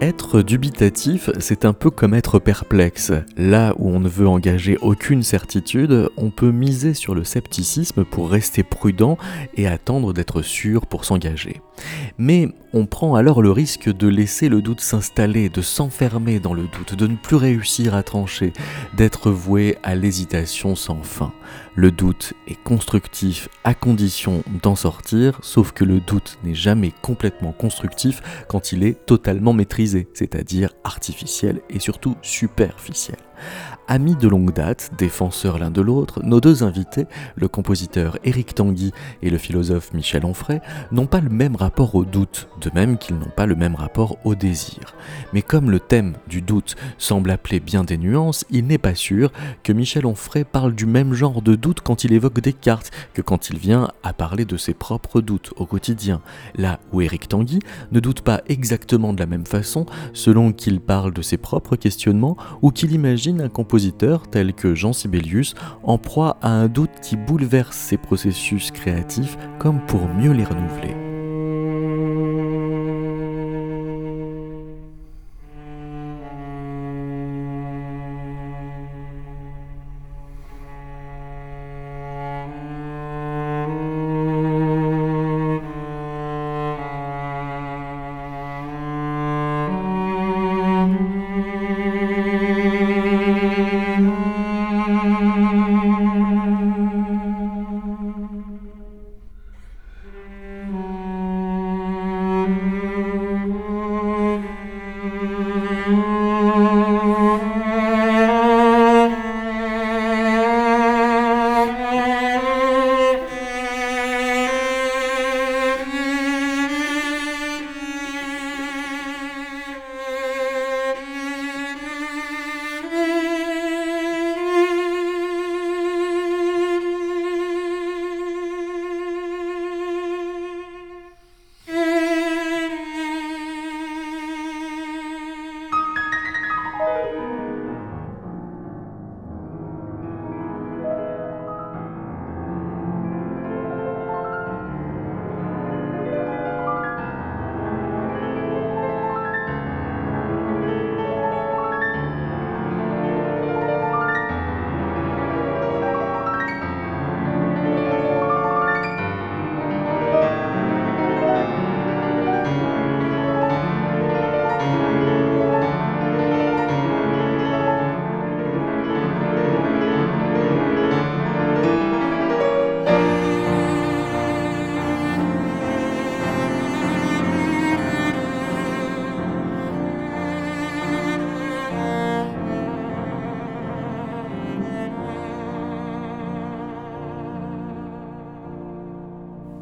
Être dubitatif, c'est un peu comme être perplexe. Là où on ne veut engager aucune certitude, on peut miser sur le scepticisme pour rester prudent et attendre d'être sûr pour s'engager. Mais on prend alors le risque de laisser le doute s'installer, de s'enfermer dans le doute, de ne plus réussir à trancher, d'être voué à l'hésitation sans fin. Le doute est constructif à condition d'en sortir, sauf que le doute n'est jamais complètement constructif quand il est totalement maîtrisé, c'est-à-dire artificiel et surtout superficiel. Amis de longue date, défenseurs l'un de l'autre, nos deux invités, le compositeur Éric Tanguy et le philosophe Michel Onfray, n'ont pas le même rapport au doute, de même qu'ils n'ont pas le même rapport au désir. Mais comme le thème du doute semble appeler bien des nuances, il n'est pas sûr que Michel Onfray parle du même genre de doute quand il évoque Descartes que quand il vient à parler de ses propres doutes au quotidien, là où Éric Tanguy ne doute pas exactement de la même façon selon qu'il parle de ses propres questionnements ou qu'il imagine un compositeur tels que Jean Sibelius en proie à un doute qui bouleverse ses processus créatifs comme pour mieux les renouveler.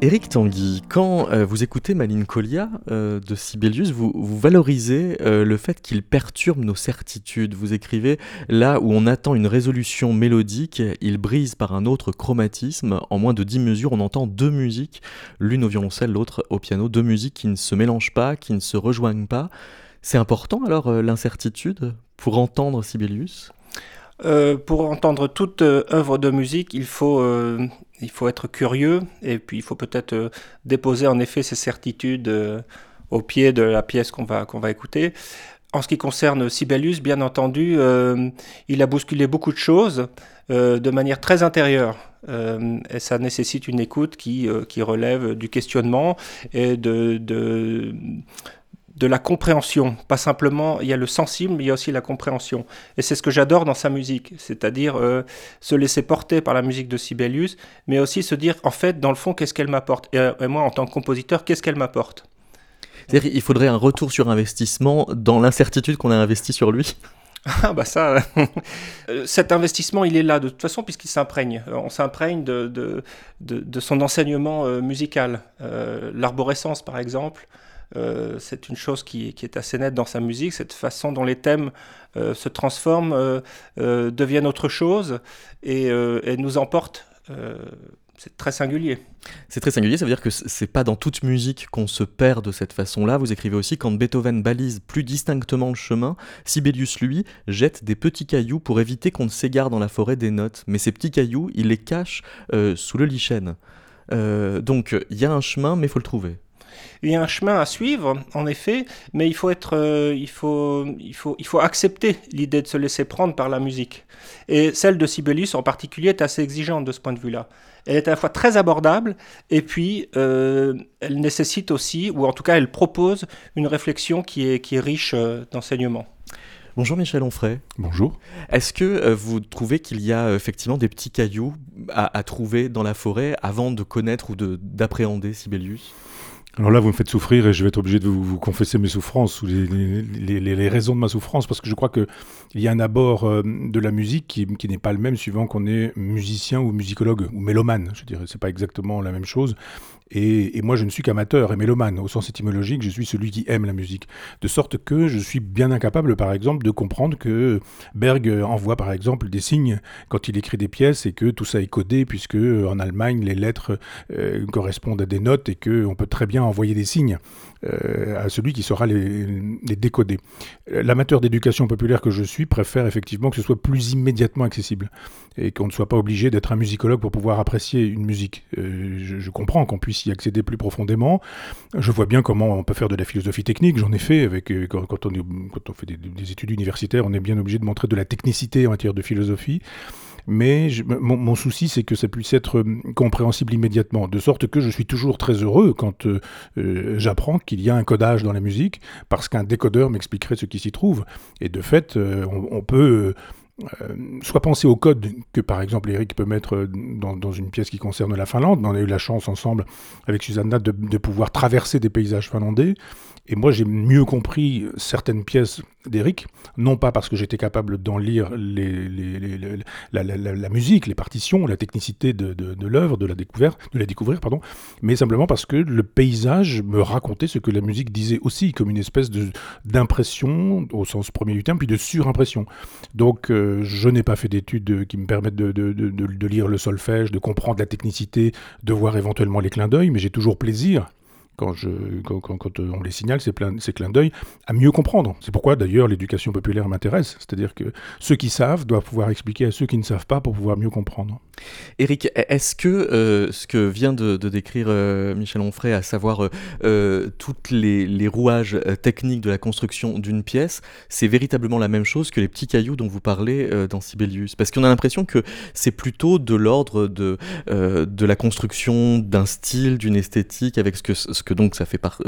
Éric Tanguy, quand euh, vous écoutez Malincolia euh, de Sibelius, vous, valorisez euh, le fait qu'il perturbe nos certitudes. Vous écrivez là où on attend une résolution mélodique, il brise par un autre chromatisme. En moins de 10 mesures, on entend deux musiques, l'une au violoncelle, l'autre au piano, deux musiques qui ne se mélangent pas, qui ne se rejoignent pas. C'est important alors l'incertitude pour entendre Sibelius? Pour entendre toute œuvre de musique, il faut il faut être curieux et puis il faut peut-être euh, déposer en effet ses certitudes euh, au pied de la pièce qu'on va, qu'on va écouter. En ce qui concerne Sibelius, bien entendu, euh, il a bousculé beaucoup de choses de manière très intérieure. et ça nécessite une écoute qui, qui relève du questionnement et de, de de la compréhension. Pas simplement, il y a le sensible, mais il y a aussi la compréhension. Et c'est ce que j'adore dans sa musique, c'est-à-dire euh, se laisser porter par la musique de Sibelius, mais aussi se dire, en fait, dans le fond, qu'est-ce qu'elle m'apporte et, moi, en tant que compositeur, qu'est-ce qu'elle m'apporte? C'est-à-dire qu'il faudrait un retour sur investissement dans l'incertitude qu'on a investi sur lui? Ah bah ça, euh, cet investissement, il est là de toute façon puisqu'il s'imprègne. Euh, on s'imprègne de, de, de, son enseignement musical. L'arborescence, par exemple, euh, c'est une chose qui, est assez nette dans sa musique, cette façon dont les thèmes euh, se transforment, euh, deviennent autre chose et, nous emportent c'est très singulier. C'est très singulier, ça veut dire que c'est pas dans toute musique qu'on se perd de cette façon-là. Vous écrivez aussi quand Beethoven balise plus distinctement le chemin, Sibelius, lui, jette des petits cailloux pour éviter qu'on ne s'égare dans la forêt des notes. Mais ces petits cailloux, il les cache sous le lichen. Donc il y a un chemin, mais faut le trouver. Il y a un chemin à suivre, en effet, mais il faut être, euh, il faut, il faut, il faut accepter l'idée de se laisser prendre par la musique. Et celle de Sibelius en particulier est assez exigeante de ce point de vue-là. Elle est à la fois très abordable et puis euh, elle nécessite aussi, ou en tout cas elle propose une réflexion qui est, qui est riche euh, d'enseignements. Bonjour Michel Onfray. Bonjour. Est-ce que vous trouvez qu'il y a effectivement des petits cailloux à, à, trouver dans la forêt avant de connaître ou d'appréhender Sibelius? Alors là, vous me faites souffrir et je vais être obligé de vous, confesser mes souffrances ou les, raisons de ma souffrance parce que je crois qu'il y a un abord euh, de la musique qui, qui n'est pas le même suivant qu'on est musicien ou musicologue ou mélomane. Je dirais, c'est pas exactement la même chose. Et, moi, je ne suis qu'amateur et mélomane. Au sens étymologique, je suis celui qui aime la musique. De sorte que je suis bien incapable, par exemple, de comprendre que Berg envoie, par exemple, des signes quand il écrit des pièces et que tout ça est codé, puisque en Allemagne, les lettres euh, correspondent à des notes et qu'on peut très bien envoyer des signes euh, à celui qui saura les, décoder. L'amateur d'éducation populaire que je suis préfère effectivement que ce soit plus immédiatement accessible et qu'on ne soit pas obligé d'être un musicologue pour pouvoir apprécier une musique. Euh, je, comprends qu'on puisse y accéder plus profondément. Je vois bien comment on peut faire de la philosophie technique. J'en ai fait avec euh, quand, on, fait des, études universitaires, on est bien obligé de montrer de la technicité en matière de philosophie. Mais mon, souci, c'est que ça puisse être euh, compréhensible immédiatement, de sorte que je suis toujours très heureux quand euh, euh, j'apprends qu'il y a un codage dans la musique, parce qu'un décodeur m'expliquerait ce qui s'y trouve. Et de fait, euh, on, peut euh, soit penser au code que par exemple Eric peut mettre dans, une pièce qui concerne la Finlande. On a eu la chance ensemble avec Susanna de pouvoir traverser des paysages finlandais. Et moi, j'ai mieux compris certaines pièces d'Eric, non pas parce que j'étais capable d'en lire la, musique, les partitions, la technicité de, l'œuvre, de la découvrir, pardon, mais simplement parce que le paysage me racontait ce que la musique disait aussi, comme une espèce d'impression au sens premier du terme, puis de surimpression. Donc, euh, je n'ai pas fait d'études qui me permettent de, de lire le solfège, de comprendre la technicité, de voir éventuellement les clins d'œil, mais j'ai toujours plaisir quand, je, quand, quand on les signale, ces, plein, ces clins d'œil, à mieux comprendre. C'est pourquoi d'ailleurs l'éducation populaire m'intéresse. C'est-à-dire que ceux qui savent doivent pouvoir expliquer à ceux qui ne savent pas pour pouvoir mieux comprendre. Eric, est-ce que euh, ce que vient de, décrire euh, Michel Onfray, à savoir euh, toutes les, rouages euh, techniques de la construction d'une pièce, c'est véritablement la même chose que les petits cailloux dont vous parlez euh, dans Sibelius? Parce qu'on a l'impression que c'est plutôt de l'ordre de, euh, de la construction d'un style, d'une esthétique, avec ce que, ce que donc ça fait par,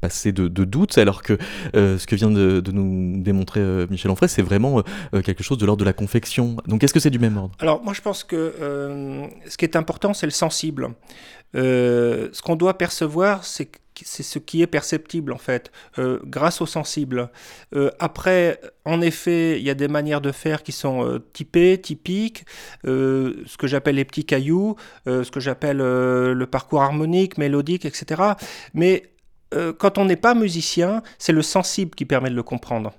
passer de, de doutes, alors que euh, ce que vient de, nous démontrer euh, Michel Onfray, c'est vraiment euh, quelque chose de l'ordre de la confection. Donc est-ce que c'est du même ordre? Alors moi je pense que ce qui est important, c'est le sensible. ce qu'on doit percevoir, c'est ce qui est perceptible en fait, grâce au sensible. Après, en effet, il y a des manières de faire qui sont typées, typiques, ce que j'appelle les petits cailloux, ce que j'appelle le parcours harmonique, mélodique, etc. Mais quand on n'est pas musicien, c'est le sensible qui permet de le comprendre.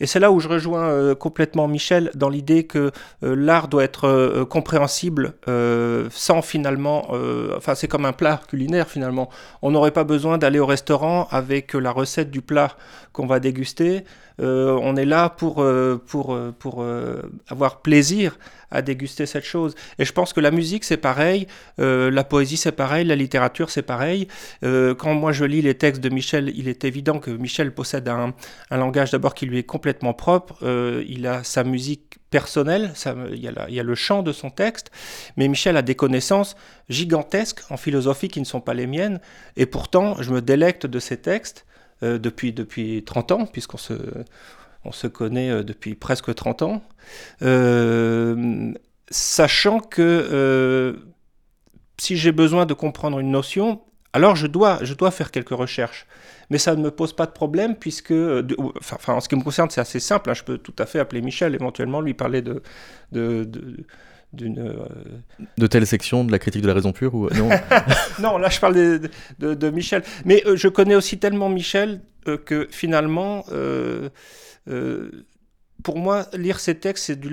Et c'est là où je rejoins euh, complètement Michel dans l'idée que euh, l'art doit être euh, compréhensible euh, sans finalement... Euh, enfin, c'est comme un plat culinaire finalement. On n'aurait pas besoin d'aller au restaurant avec la recette du plat qu'on va déguster. On est là pour, pour, pour avoir plaisir à déguster cette chose. Et je pense que la musique, c'est pareil, euh, la poésie, c'est pareil, la littérature, c'est pareil. Euh, quand moi je lis les textes de Michel, il est évident que Michel possède un, un langage d'abord qui lui est complètement propre. Euh, il a sa musique personnelle, il, y a il y a le chant de son texte, mais Michel a des connaissances gigantesques en philosophie qui ne sont pas les miennes, et pourtant je me délecte de ses textes euh, depuis, depuis 30 ans, puisqu'on se on se connaît euh, depuis presque 30 ans, euh, sachant que si j'ai besoin de comprendre une notion, alors je dois, je dois faire quelques recherches. Mais ça ne me pose pas de problème puisque, enfin, en ce qui me concerne, c'est assez simple. Hein, je peux tout à fait appeler Michel, éventuellement lui parler de, de d'une euh... de telle section de la critique de la raison pure ou non non là je parle de, de, de Michel mais euh, je connais aussi tellement Michel euh, que finalement euh, euh, pour moi, lire ces textes, c'est de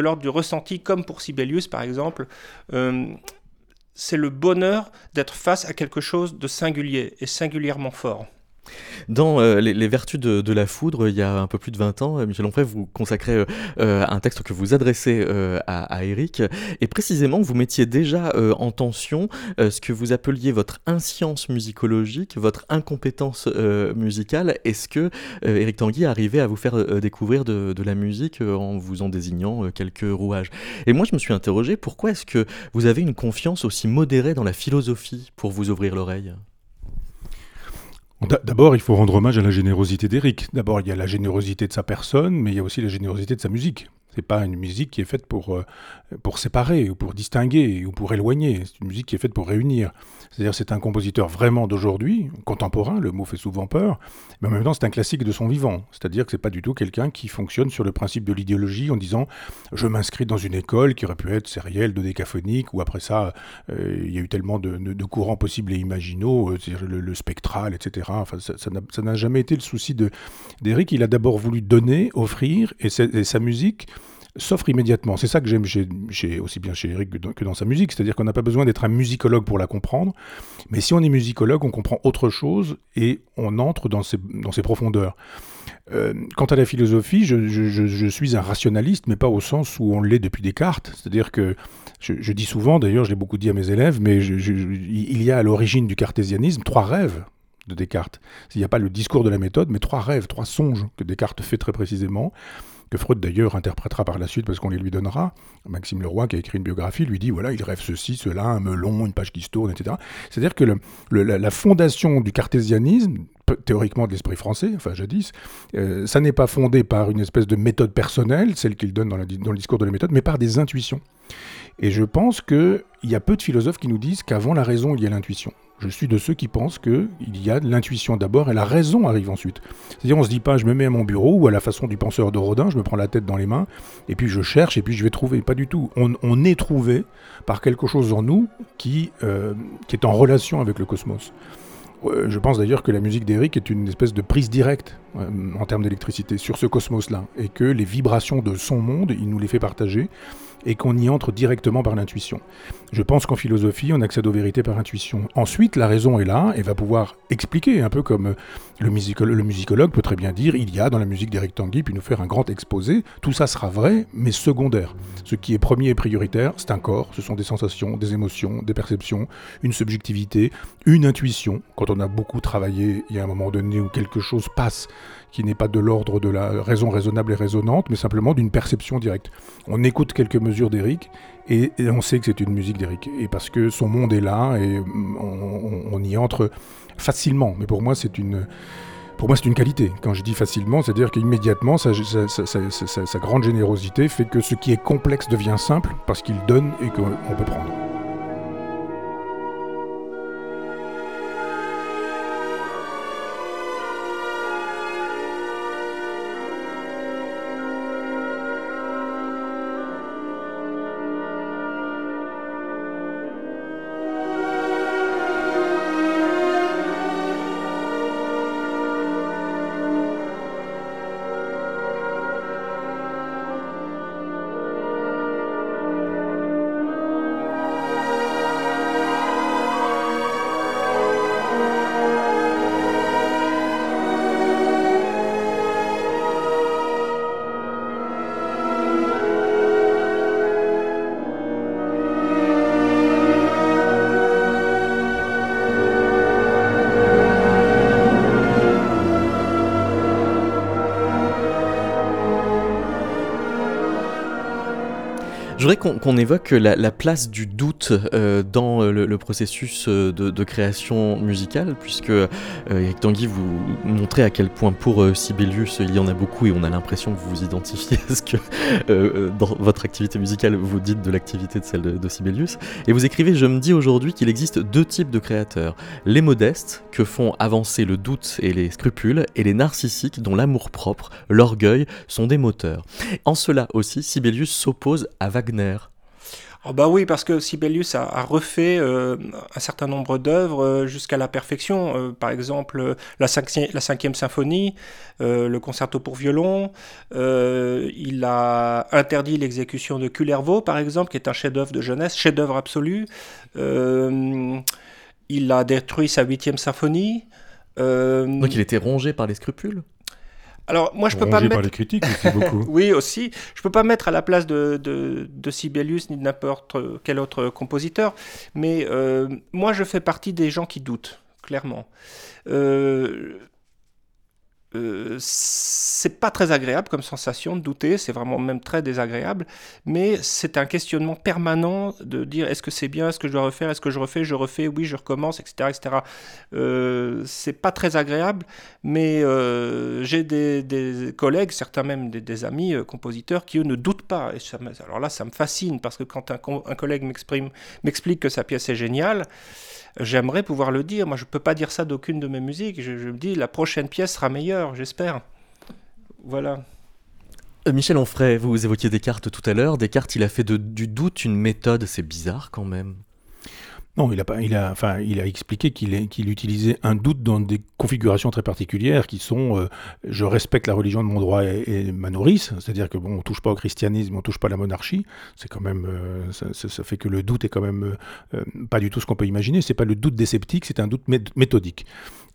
l'ordre du ressenti, comme pour Sibelius, par exemple. Euh, c'est le bonheur d'être face à quelque chose de singulier et singulièrement fort. Dans euh, les, vertus de, la foudre, il y a un peu plus de 20 ans, euh, Michel Onfray, vous consacrez euh, un texte que vous adressez à, Eric, et précisément, vous mettiez déjà en tension ce que vous appeliez votre inscience musicologique, votre incompétence musicale. Est-ce que Eric Tanguy arrivait à vous faire découvrir de, de, la musique en vous en désignant quelques rouages? Et moi, je me suis interrogé, pourquoi est-ce que vous avez une confiance aussi modérée dans la philosophie pour vous ouvrir l'oreille? D'abord, il faut rendre hommage à la générosité d'Eric. D'abord, il y a la générosité de sa personne, mais il y a aussi la générosité de sa musique. C'est pas une musique qui est faite pour, euh, pour séparer, ou pour distinguer, ou pour éloigner. C'est une musique qui est faite pour réunir. C'est-à-dire c'est un compositeur vraiment d'aujourd'hui, contemporain, le mot fait souvent peur, mais en même temps c'est un classique de son vivant. C'est-à-dire que c'est pas du tout quelqu'un qui fonctionne sur le principe de l'idéologie en disant je m'inscris dans une école qui aurait pu être sérielle, dodécaphonique, ou après ça euh, il y a eu tellement de, courants possibles et imaginaux, euh, c'est-à-dire le, spectral, etc. Enfin, ça n'a jamais été le souci d'Eric. Il a d'abord voulu donner, offrir, et sa musique s'offre immédiatement. C'est ça que j'aime chez, aussi bien chez Eric que dans, sa musique, c'est-à-dire qu'on n'a pas besoin d'être un musicologue pour la comprendre, mais si on est musicologue, on comprend autre chose et on entre dans ses, profondeurs. Euh, quant à la philosophie, je, suis un rationaliste, mais pas au sens où on l'est depuis Descartes. C'est-à-dire que je, dis souvent, d'ailleurs, je l'ai beaucoup dit à mes élèves, mais il y a à l'origine du cartésianisme trois rêves de Descartes. Il n'y a pas le discours de la méthode, mais trois rêves, trois songes que Descartes fait très précisément que Freud d'ailleurs interprétera par la suite parce qu'on les lui donnera. Maxime Leroy, qui a écrit une biographie, lui dit voilà, il rêve ceci, cela, un melon, une page qui se tourne, etc. C'est-à-dire que la, fondation du cartésianisme, théoriquement de l'esprit français, enfin jadis, euh, ça n'est pas fondé par une espèce de méthode personnelle, celle qu'il donne dans, dans le discours de la méthode, mais par des intuitions. Et je pense qu'il y a peu de philosophes qui nous disent qu'avant la raison, il y a l'intuition. Je suis de ceux qui pensent qu'il y a l'intuition d'abord et la raison arrive ensuite. C'est-à-dire, on se dit pas, je me mets à mon bureau ou à la façon du penseur de Rodin, je me prends la tête dans les mains et puis je cherche et puis je vais trouver. Pas du tout. On, est trouvé par quelque chose en nous qui, euh, qui est en relation avec le cosmos. Euh, je pense d'ailleurs que la musique d'Eric est une espèce de prise directe euh, en termes d'électricité sur ce cosmos-là, et que les vibrations de son monde, il nous les fait partager, et qu'on y entre directement par l'intuition. Je pense qu'en philosophie, on accède aux vérités par intuition. Ensuite, la raison est là et va pouvoir expliquer, un peu comme le, musicologue peut très bien dire, il y a dans la musique d'Eric Tanguy, puis nous faire un grand exposé, tout ça sera vrai, mais secondaire. Ce qui est premier et prioritaire, c'est un corps, ce sont des sensations, des émotions, des perceptions, une subjectivité, une intuition. Quand on a beaucoup travaillé, il y a un moment donné où quelque chose passe qui n'est pas de l'ordre de la raison raisonnable et raisonnante, mais simplement d'une perception directe. On écoute quelques mesures d'Eric et, on sait que c'est une musique d'Eric. Et parce que son monde est là et on, y entre facilement. Mais pour moi, c'est une. Pour moi, c'est une qualité. Quand je dis facilement, c'est-à-dire qu'immédiatement, sa, grande générosité fait que ce qui est complexe devient simple parce qu'il donne et qu'on peut prendre. Je voudrais qu'on évoque la, place du doute euh, dans euh, le, processus euh, de, création musicale, puisque Eric Tanguy, vous montrez à quel point pour Sibelius, il y en a beaucoup et on a l'impression que vous vous identifiez à ce que dans votre activité musicale, vous dites de l'activité de celle de, de, Sibelius. Et vous écrivez Je me dis aujourd'hui qu'il existe deux types de créateurs. Les modestes, que font avancer le doute et les scrupules, et les narcissiques, dont l'amour-propre, l'orgueil sont des moteurs. En cela aussi, Sibelius s'oppose à Wagner Oh bah oui, parce que Sibelius a, a refait euh, un certain nombre d'œuvres euh, jusqu'à la perfection. Euh, par exemple, la, cinquième, la cinquième symphonie, le concerto pour violon. Il a interdit l'exécution de Kullervo, par exemple, qui est un chef-d'œuvre de jeunesse, chef-d'œuvre absolu. Il a détruit sa huitième symphonie. Donc il était rongé par les scrupules? Alors moi je peux pas Rongé me par mettre les critiques aussi beaucoup. Oui, aussi. Je peux pas me mettre à la place de, de, de Sibelius ni de n'importe quel autre compositeur, mais euh, moi je fais partie des gens qui doutent, clairement. Euh, euh, c'est pas très agréable comme sensation de douter, c'est vraiment même très désagréable, mais c'est un questionnement permanent de dire est-ce que c'est bien, est-ce que je dois refaire, est-ce que je refais, je refais, oui, je recommence, etc. etc. Euh, c'est pas très agréable, mais euh, j'ai des, collègues, certains même des, amis compositeurs qui eux ne doutent pas. Alors là, ça me fascine parce que quand un, co- un collègue m'explique que sa pièce est géniale, j'aimerais pouvoir le dire. Moi, je peux pas dire ça d'aucune de mes musiques. Je me dis la prochaine pièce sera meilleure, j'espère. Voilà. Euh, Michel Onfray, vous évoquiez Descartes tout à l'heure. Descartes, il a fait de- du doute une méthode. C'est bizarre quand même. Non, il a, pas, il a, enfin, il a expliqué qu'il est- qu'il utilisait un doute dans des configurations très particulières qui sont euh, je respecte la religion de mon droit et, et ma nourrice, c'est-à-dire que bon, on touche pas au christianisme, on touche pas à la monarchie, c'est quand même, euh, ça, ça- ça fait que le doute est quand même euh, pas du tout ce qu'on peut imaginer, c'est pas le doute des sceptiques, c'est un doute mé- méthodique.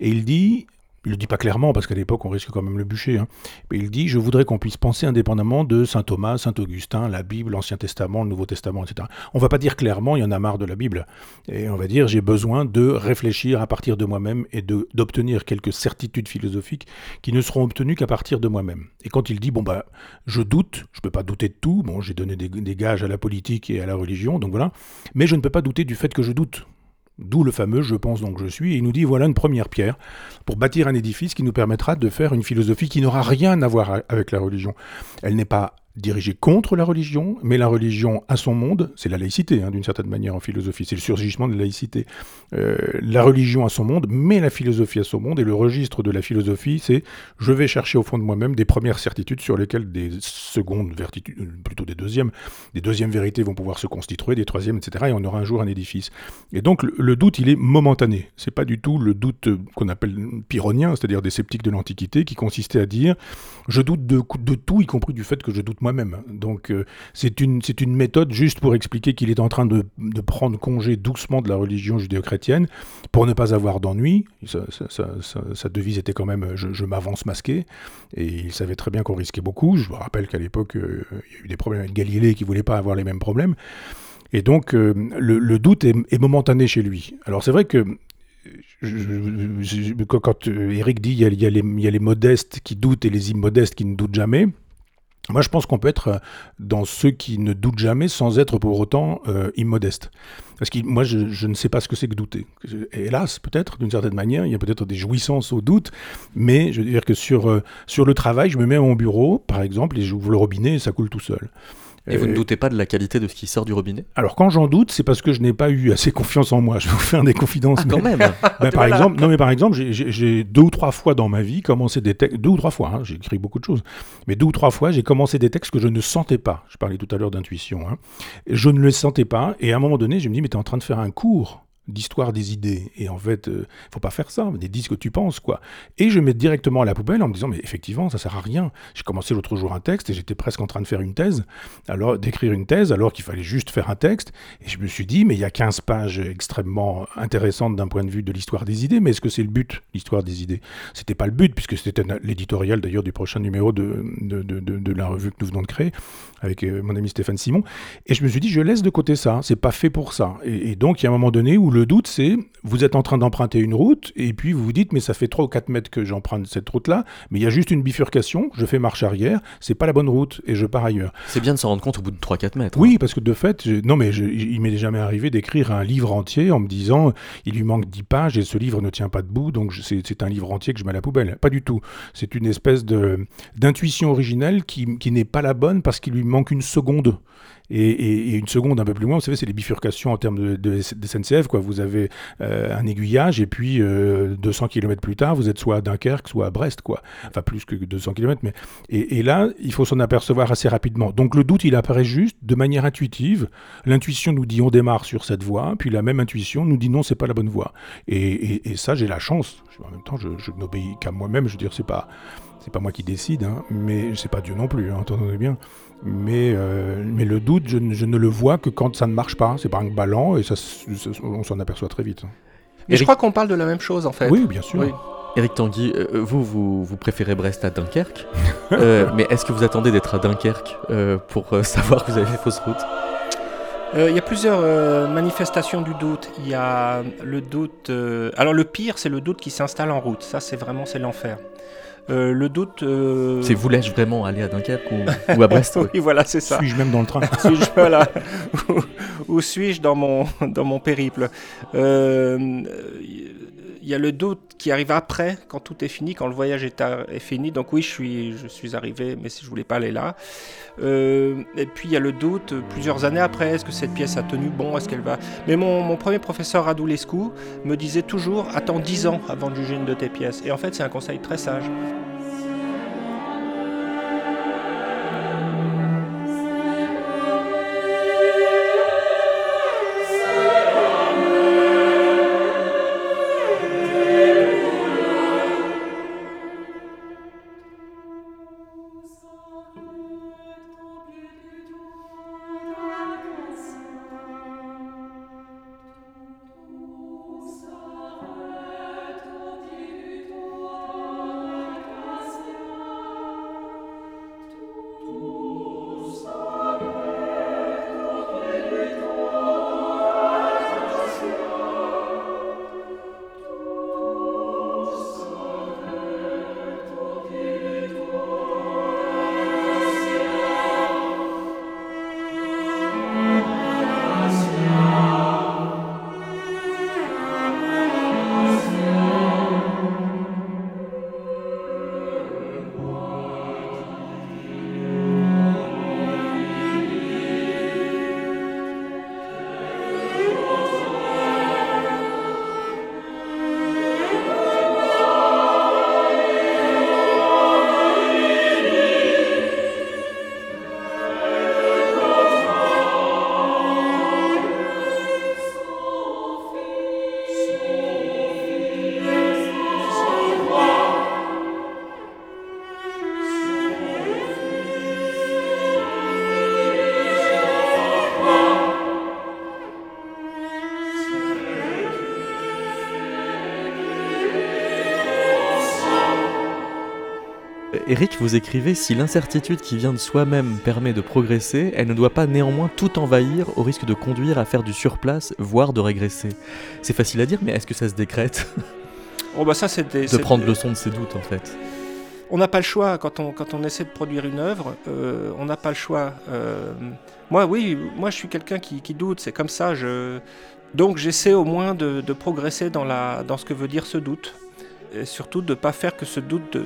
Et il dit, il le dit pas clairement parce qu'à l'époque on risque quand même le bûcher, hein, mais il dit je voudrais qu'on puisse penser indépendamment de saint Thomas, saint Augustin, la Bible, l'Ancien Testament, le Nouveau Testament, etc. On va pas dire clairement il y en a marre de la Bible. Et on va dire, j'ai besoin de réfléchir à partir de moi-même et d'obtenir quelques certitudes philosophiques qui ne seront obtenues qu'à partir de moi-même. Et quand il dit, bon, bah, je doute, je ne peux pas douter de tout, bon, j'ai donné des, des gages à la politique et à la religion, donc voilà, mais je ne peux pas douter du fait que je doute. D'où le fameux je pense donc je suis, et il nous dit voilà une première pierre pour bâtir un édifice qui nous permettra de faire une philosophie qui n'aura rien à voir avec la religion. Elle n'est pas dirigée contre la religion, mais la religion a son monde, c'est la laïcité hein, d'une certaine manière en philosophie, c'est le surgissement de la laïcité. Euh, la religion a son monde, mais la philosophie a son monde, et le registre de la philosophie, c'est je vais chercher au fond de moi-même des premières certitudes sur lesquelles des secondes vertitudes, euh, plutôt des deuxièmes, des deuxièmes vérités vont pouvoir se constituer, des troisièmes, etc. Et on aura un jour un édifice. Et donc le, doute, il est momentané. C'est pas du tout le doute qu'on appelle pyrrhonien, c'est-à-dire des sceptiques de l'Antiquité, qui consistait à dire je doute de tout, y compris du fait que je doute moi-même. Donc euh, c'est une, une méthode juste pour expliquer qu'il est en train de, de prendre congé doucement de la religion judéo-chrétienne pour ne pas avoir d'ennui. Sa, devise était quand même euh, je, m'avance masqué. Et il savait très bien qu'on risquait beaucoup. Je me rappelle qu'à l'époque, euh, il y a eu des problèmes avec Galilée qui voulait pas avoir les mêmes problèmes. Et donc, le, doute est, momentané chez lui. Alors, c'est vrai que quand, Eric dit il y, il y a les modestes qui doutent et les immodestes qui ne doutent jamais, moi je pense qu'on peut être euh, dans ceux qui ne doutent jamais sans être pour autant euh, immodeste. Parce que moi je, ne sais pas ce que c'est que douter. Et hélas, peut-être, d'une certaine manière, il y a peut-être des jouissances au doute, mais je veux dire que sur, euh, sur le travail, je me mets à mon bureau, par exemple, et j'ouvre le robinet et ça coule tout seul. Et vous Euh, ne doutez pas de la qualité de ce qui sort du robinet alors quand j'en doute, c'est parce que je n'ai pas eu assez confiance en moi. Je vais vous faire des confidences. Ah, quand mais- même Ben, par exemple, non mais par exemple, j'ai- deux ou trois fois dans ma vie commencé des textes, deux ou trois fois, hein, j'ai écrit beaucoup de choses, mais deux ou trois fois j'ai commencé des textes que je ne sentais pas. Je parlais tout à l'heure d'intuition. hein. Je ne les sentais pas, et à un moment donné, je me dis mais t'es en train de faire un cours d'histoire des idées, et en fait, euh, faut pas faire ça, des dis ce que tu penses, quoi. Et je mets directement à la poubelle en me disant mais effectivement, ça sert à rien. J'ai commencé l'autre jour un texte et j'étais presque en train de faire une thèse, alors d'écrire une thèse alors qu'il fallait juste faire un texte, et je me suis dit, mais il y a 15 pages extrêmement intéressantes d'un point de vue de l'histoire des idées, mais est-ce que c'est le but, l'histoire des idées? C'était pas le but, puisque c'était l'éditorial d'ailleurs du prochain numéro de- de- de la revue que nous venons de créer avec euh, mon ami Stéphane Simon. Et je me suis dit, je laisse de côté ça, c'est pas fait pour ça. Et, et donc, il y a un moment donné où le doute, c'est, vous êtes en train d'emprunter une route, et puis vous vous dites, mais ça fait 3 ou 4 mètres que j'emprunte cette route-là, mais il y a juste une bifurcation, je fais marche arrière, c'est pas la bonne route, et je pars ailleurs. C'est bien de s'en rendre compte au bout de 3-4 mètres. Oui, parce que de fait, non mais je- il m'est jamais arrivé d'écrire un livre entier en me disant il lui manque 10 pages et ce livre ne tient pas debout, donc c'est un livre entier que je mets à la poubelle. Pas du tout. C'est une espèce d'intuition originelle qui, qui n'est pas la bonne parce qu'il lui manque une seconde. Et, une seconde un peu plus loin, vous savez, c'est les bifurcations en termes de, SNCF. Quoi. vous avez un aiguillage et puis 200 km plus tard, vous êtes soit à Dunkerque, soit à Brest, quoi. Enfin, plus que 200 km, mais. Et, là, il faut s'en apercevoir assez rapidement. Donc le doute, il apparaît juste de manière intuitive. L'intuition nous dit on démarre sur cette voie, puis la même intuition nous dit non, c'est pas la bonne voie. Et, ça, j'ai la chance. En même temps, je, n'obéis qu'à moi-même. Je veux dire, c'est pas pas moi qui décide, hein, mais c'est pas Dieu non plus, hein, entendez bien. Mais, euh, mais le doute, je, ne le vois que quand ça ne marche pas. C'est pas un ballon et ça, on s'en aperçoit très vite. Mais je crois qu'on parle de la même chose en fait. Oui, bien sûr. Eric Tanguy, euh, euh, vous, vous, préférez Brest à Dunkerque, mais est-ce que vous attendez d'être à Dunkerque pour savoir que vous avez fait fausse route il y a plusieurs manifestations du doute. Il y a le doute. alors le pire, c'est le doute qui s'installe en route. Ça, c'est vraiment c'est l'enfer. Euh, le doute. Euh, c'est voulais-je vraiment aller à Dunkerque ou, à Brest Oui, voilà, c'est ça. Suis-je même dans le train suis-je, voilà. Où, suis-je dans mon, dans mon périple? Euh, y a le doute qui arrive après, quand tout est fini, quand le voyage est, fini. Donc oui, je suis, arrivé, mais je voulais pas aller là. Euh, et puis il y a le doute, plusieurs années après, est-ce que cette pièce a tenu bon, est-ce qu'elle va... Mais mon, mon, premier professeur Radulescu me disait toujours, attends 10 ans avant de juger une de tes pièces. Et en fait, c'est un conseil très sage. Eric, vous écrivez Si l'incertitude qui vient de soi-même permet de progresser, elle ne doit pas néanmoins tout envahir au risque de conduire à faire du surplace, voire de régresser. C'est facile à dire, mais est-ce que ça se décrète? Oh bah ça, De prendre le son de ses doutes, en fait. On n'a pas le choix quand on, quand on essaie de produire une œuvre, euh, on n'a pas le choix. Euh, moi, oui, moi je suis quelqu'un qui, doute, c'est comme ça. Je... Donc j'essaie au moins de, progresser dans, la, dans ce que veut dire ce doute. Et surtout de ne pas faire que ce doute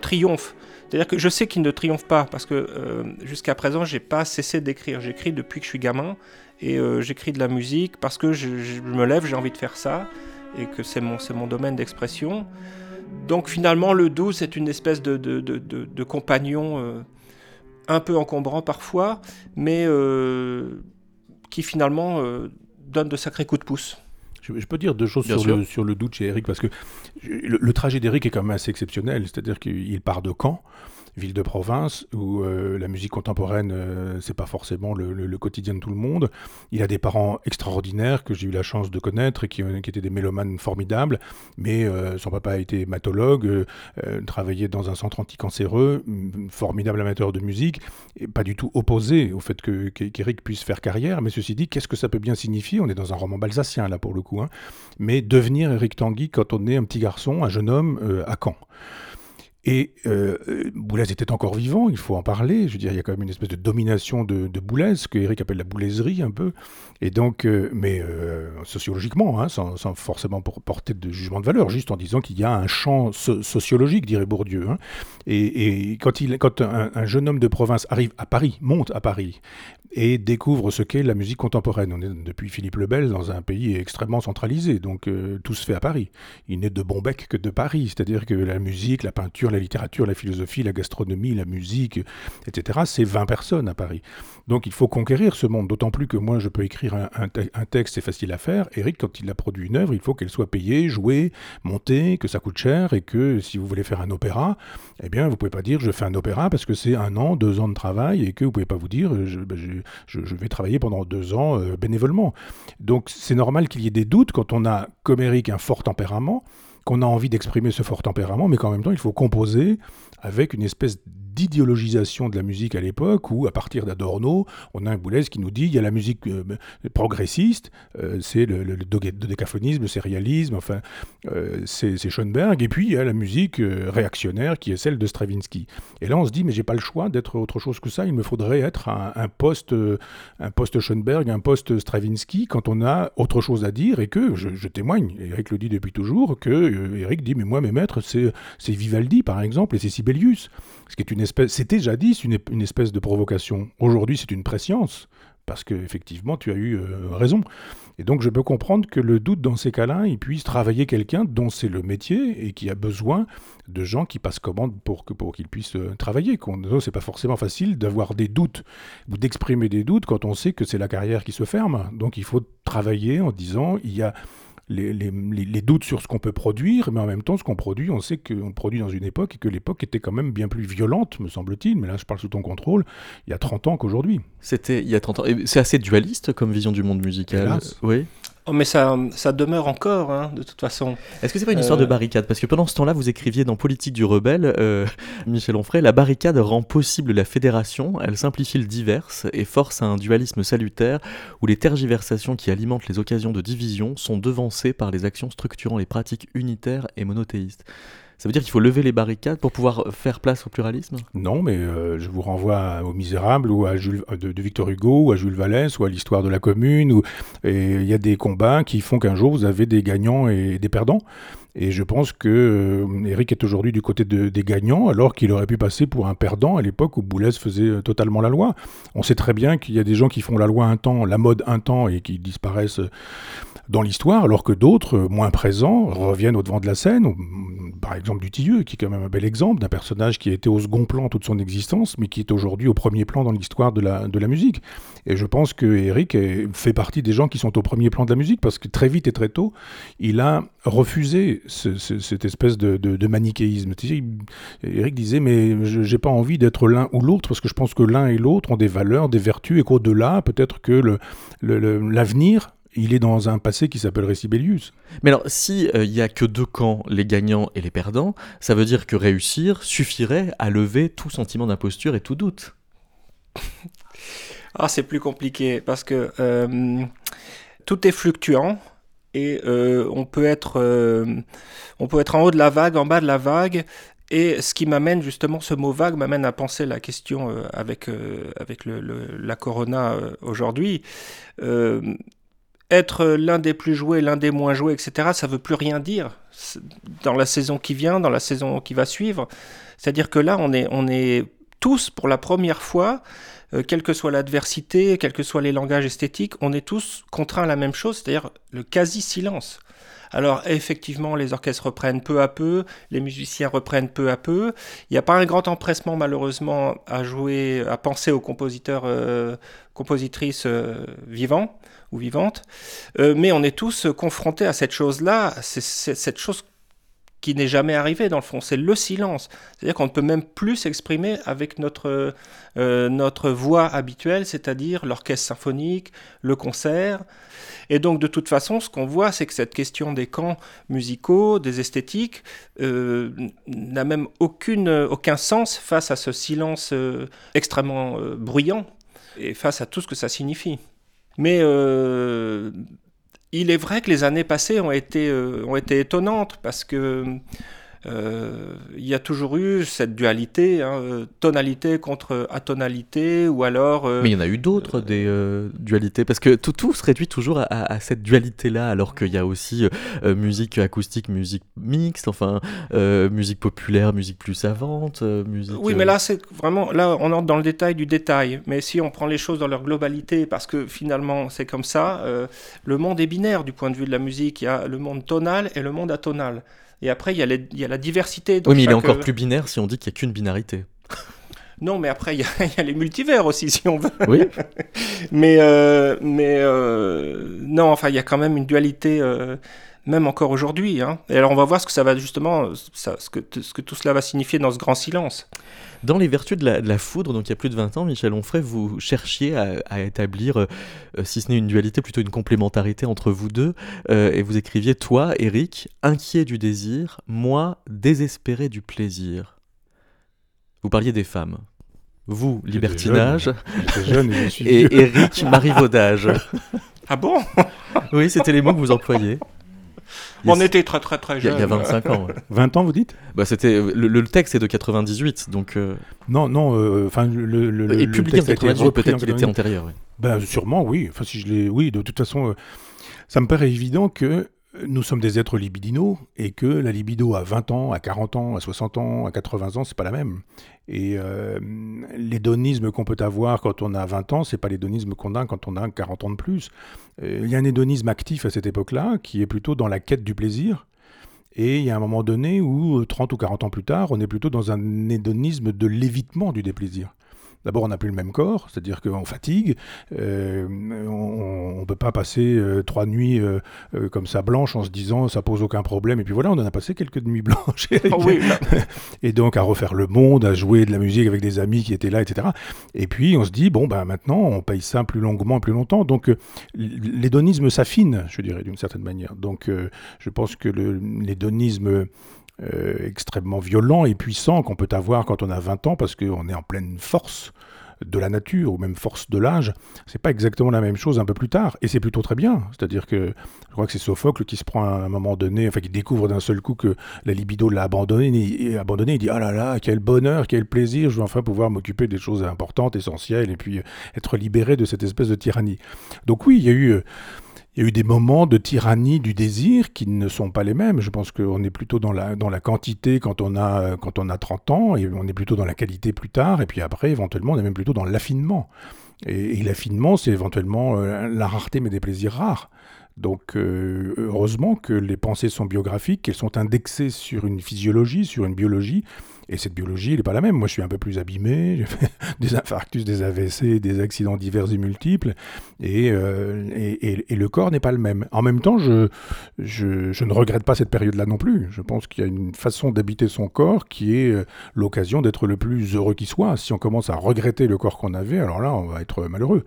triomphe. C'est-à-dire que je sais qu'il ne triomphe pas parce que euh, jusqu'à présent, j'ai pas cessé d'écrire. J'écris depuis que je suis gamin et euh, j'écris de la musique parce que je, me lève, j'ai envie de faire ça et que c'est mon, domaine d'expression. Donc finalement, le doux, c'est une espèce de, de, de, de compagnon euh, un peu encombrant parfois, mais qui finalement donne de sacrés coups de pouce. Je, peux dire deux choses sur le, sur le, doute chez Eric, parce que le, trajet d'Eric est quand même assez exceptionnel, c'est-à-dire qu'il part de Caen, ville de province où euh, la musique contemporaine, euh, c'est pas forcément le, quotidien de tout le monde. Il a des parents extraordinaires que j'ai eu la chance de connaître et qui, qui étaient des mélomanes formidables, mais euh, son papa a été hématologue, travaillait dans un centre anticancéreux, formidable amateur de musique, et pas du tout opposé au fait que qu'Éric puisse faire carrière. Mais ceci dit, qu'est-ce que ça peut bien signifier? On est dans un roman balsacien là pour le coup, hein. mais devenir Éric Tanguy quand on est un petit garçon, un jeune homme à Caen. Et euh, Boulez était encore vivant, il faut en parler. Je veux dire, il y a quand même une espèce de domination de, de Boulez, que Eric appelle la boulaiserie un peu. Et donc, euh, mais euh, sociologiquement, hein, sans, forcément porter de jugement de valeur, juste en disant qu'il y a un champ so sociologique, dirait Bourdieu. Hein. Et, quand, il, quand un, un, jeune homme de province arrive à Paris, monte à Paris, et découvre ce qu'est la musique contemporaine. On est depuis Philippe le Bel dans un pays extrêmement centralisé, donc euh, tout se fait à Paris. Il n'est de Bonbec que de Paris, c'est-à-dire que la musique, la peinture, la littérature, la philosophie, la gastronomie, la musique, etc., c'est 20 personnes à Paris. Donc il faut conquérir ce monde, d'autant plus que moi je peux écrire un, texte, c'est facile à faire. Eric, quand il a produit une œuvre, il faut qu'elle soit payée, jouée, montée, que ça coûte cher, et que si vous voulez faire un opéra, eh bien vous pouvez pas dire je fais un opéra parce que c'est un an, deux ans de travail, et que vous pouvez pas vous dire je, ben, vais travailler pendant deux ans euh, bénévolement. Donc c'est normal qu'il y ait des doutes quand on a, comme Eric, un fort tempérament, qu'on a envie d'exprimer ce fort tempérament, mais qu'en même temps il faut composer avec une espèce d'idéologisation de la musique à l'époque, où à partir d'Adorno, on a un Boulez qui nous dit il y a la musique euh, progressiste, euh, c'est le, le, le, décaphonisme, le sérialisme, enfin, euh, c'est Schoenberg, et puis il y a la musique réactionnaire qui est celle de Stravinsky. Et là on se dit mais j'ai pas le choix d'être autre chose que ça, il me faudrait être un, un poste euh, un poste Schoenberg, un poste Stravinsky quand on a autre chose à dire et que je, je témoigne, Eric le dit depuis toujours, que Eric dit mais moi mes maîtres c'est Vivaldi par exemple et c'est Sibelius, ce qui est une c'était jadis une, espèce de provocation. Aujourd'hui, c'est une préscience, parce que effectivement, tu as eu euh, raison. Et donc, je peux comprendre que le doute dans ces cas-là, il puisse travailler quelqu'un dont c'est le métier et qui a besoin de gens qui passent commande pour que pour qu'il puisse euh, travailler. C'est pas forcément facile d'avoir des doutes ou d'exprimer des doutes quand on sait que c'est la carrière qui se ferme. Donc, il faut travailler en disant il y a les, les, les, doutes sur ce qu'on peut produire, mais en même temps, ce qu'on produit, on sait qu'on produit dans une époque et que l'époque était quand même bien plus violente, me semble-t-il, mais là je parle sous ton contrôle, il y a 30 ans qu'aujourd'hui. C'était il y a 30 ans. C'est assez dualiste comme vision du monde musical. Oui. Oh, mais ça, ça demeure encore, hein, de toute façon. Est-ce que c'est pas une histoire euh... de barricade? Parce que pendant ce temps-là, vous écriviez dans Politique du rebelle, euh, Michel Onfray, la barricade rend possible la fédération, elle simplifie le diverse et force à un dualisme salutaire où les tergiversations qui alimentent les occasions de division sont devancées par les actions structurant les pratiques unitaires et monothéistes. Ça veut dire qu'il faut lever les barricades pour pouvoir faire place au pluralisme? Non, mais euh, je vous renvoie aux Misérables ou à Jules, de, Victor Hugo ou à Jules Vallès ou à l'histoire de la Commune. Où, et il y a des combats qui font qu'un jour vous avez des gagnants et des perdants. Et je pense que euh, Eric est aujourd'hui du côté de, des gagnants, alors qu'il aurait pu passer pour un perdant à l'époque où Boulez faisait euh, totalement la loi. On sait très bien qu'il y a des gens qui font la loi un temps, la mode un temps, et qui disparaissent dans l'histoire, alors que d'autres, moins présents, reviennent au devant de la scène. Par exemple, Dutilleux, qui est quand même un bel exemple d'un personnage qui a été au second plan toute son existence, mais qui est aujourd'hui au premier plan dans l'histoire de la, de la musique. Et je pense que Eric fait partie des gens qui sont au premier plan de la musique, parce que très vite et très tôt, il a refusé ce, ce, cette espèce de, de, de manichéisme. Eric disait, mais je n'ai pas envie d'être l'un ou l'autre, parce que je pense que l'un et l'autre ont des valeurs, des vertus, et qu'au-delà, peut-être que l'avenir le, le, il est dans un passé qui s'appellerait Sibelius. Mais alors, s'il euh, n'y a que deux camps, les gagnants et les perdants, ça veut dire que réussir suffirait à lever tout sentiment d'imposture et tout doute. ah, c'est plus compliqué, parce que euh, tout est fluctuant, et euh, on, peut être, euh, on peut être en haut de la vague, en bas de la vague, et ce qui m'amène justement, ce mot vague m'amène à penser la question euh, avec, avec la corona aujourd'hui. être l'un des plus joués, l'un des moins joués, etc., ça veut plus rien dire dans la saison qui vient, dans la saison qui va suivre. C'est-à-dire que là, on est, on est tous, pour la première fois, euh, quelle que soit l'adversité, quels que soient les langages esthétiques, on est tous contraints à la même chose, c'est-à-dire le quasi-silence. Alors effectivement, les orchestres reprennent peu à peu, les musiciens reprennent peu à peu. Il n'y a pas un grand empressement malheureusement à jouer, à penser aux compositeurs, euh, compositrices euh, vivants ou vivantes, mais on est tous confrontés à cette chose-là, c'est cette chose qui n'est jamais arrivé dans le fond, c'est le silence. C'est-à-dire qu'on ne peut même plus s'exprimer avec notre, euh, notre voix habituelle, c'est-à-dire l'orchestre symphonique, le concert. Et donc de toute façon, ce qu'on voit, c'est que cette question des camps musicaux, des esthétiques, euh, n'a même aucune, aucun sens face à ce silence euh, extrêmement bruyant et face à tout ce que ça signifie. Mais il est vrai que les années passées ont été, euh, ont été étonnantes parce que il y a toujours eu cette dualité, hein, euh, tonalité contre atonalité, ou alors... Mais il y en a eu d'autres, des dualités, parce que tout, tout se réduit toujours à, cette dualité-là, alors qu'il y a aussi musique acoustique, musique mixte, enfin, musique populaire, musique plus savante, musique... Oui, mais là, c'est vraiment... Là, on entre dans le détail du détail, mais si on prend les choses dans leur globalité, parce que finalement, c'est comme ça, le monde est binaire du point de vue de la musique, il y a le monde tonal et le monde atonal. Et après, il y a, il y a la diversité. oui, mais il est encore plus binaire si on dit qu'il n'y a qu'une binarité. Non, mais après, il y, a, les multivers aussi, si on veut. Oui. mais euh, mais euh, non, enfin, il y a quand même une dualité, euh, même encore aujourd'hui. Hein. Et alors, on va voir ce que ça va justement, ça, ce, que, ce que tout cela va signifier dans ce grand silence. Dans les vertus de la, foudre, donc il y a plus de 20 ans, Michel Onfray, vous cherchiez à, établir, euh, si ce n'est une dualité, plutôt une complémentarité entre vous deux, euh, et vous écriviez Toi, Eric, inquiet du désir, moi, désespéré du plaisir. Vous parliez des femmes. Vous, libertinage. Jeune, et, je et Eric, marivaudage. Ah bon? Oui, c'était les mots que vous employez. On était très très très jeunes. Il y a 25 ans. 20 ans, vous dites? Bah, c'était le, texte est de 98, donc. Euh, non, non. Euh, enfin, le, le, Et publié en 98, peut-être qu'il était antérieur. Ben, sûrement, oui. Enfin, si je l'ai, oui. De toute façon, euh, ça me paraît évident que nous sommes des êtres libidinaux et que la libido à 20 ans, à 40 ans, à 60 ans, à 80 ans, c'est pas la même. Et euh, l'hédonisme qu'on peut avoir quand on a 20 ans, c'est pas l'hédonisme qu'on a quand on a 40 ans de plus. Euh, il y a un hédonisme actif à cette époque-là qui est plutôt dans la quête du plaisir. Et il y a un moment donné où, 30 ou 40 ans plus tard, on est plutôt dans un hédonisme de l'évitement du déplaisir. D'abord, on n'a plus le même corps, c'est-à-dire qu'on fatigue. Euh, on ne peut pas passer euh, trois nuits euh, comme ça blanches en se disant ça pose aucun problème. Et puis voilà, on en a passé quelques nuits blanches. Ah et donc à refaire le monde, à jouer de la musique avec des amis qui étaient là, etc. Et puis on se dit bon ben maintenant on paye ça plus longuement, plus longtemps. Donc l'hédonisme s'affine, je dirais d'une certaine manière. Donc je pense que l'hédonisme euh, extrêmement violent et puissant qu'on peut avoir quand on a 20 ans parce qu'on est en pleine force de la nature ou même force de l'âge, c'est pas exactement la même chose un peu plus tard. Et c'est plutôt très bien. C'est-à-dire que je crois que c'est Sophocle qui se prend à un moment donné, enfin qui découvre d'un seul coup que la libido l'a abandonné, et abandonné, il dit ah là là, quel bonheur, quel plaisir, je vais enfin pouvoir m'occuper des choses importantes, essentielles, et puis être libéré de cette espèce de tyrannie. Donc oui, il y a eu euh, il y a eu des moments de tyrannie du désir qui ne sont pas les mêmes. Je pense qu'on est plutôt dans la, quantité quand on, a, quand on a 30 ans, et on est plutôt dans la qualité plus tard, et puis après, éventuellement, on est même plutôt dans l'affinement. Et, l'affinement, c'est éventuellement euh, la rareté, mais des plaisirs rares. Donc euh, heureusement que les pensées sont biographiques, qu'elles sont indexées sur une physiologie, sur une biologie, et cette biologie, elle n'est pas la même. Moi, je suis un peu plus abîmé, j'ai fait des infarctus, des AVC, des accidents divers et multiples, euh, et, et, et, le corps n'est pas le même. En même temps, je, je, je ne regrette pas cette période-là non plus. Je pense qu'il y a une façon d'habiter son corps qui est euh, l'occasion d'être le plus heureux qui soit. Si on commence à regretter le corps qu'on avait, alors là, on va être malheureux.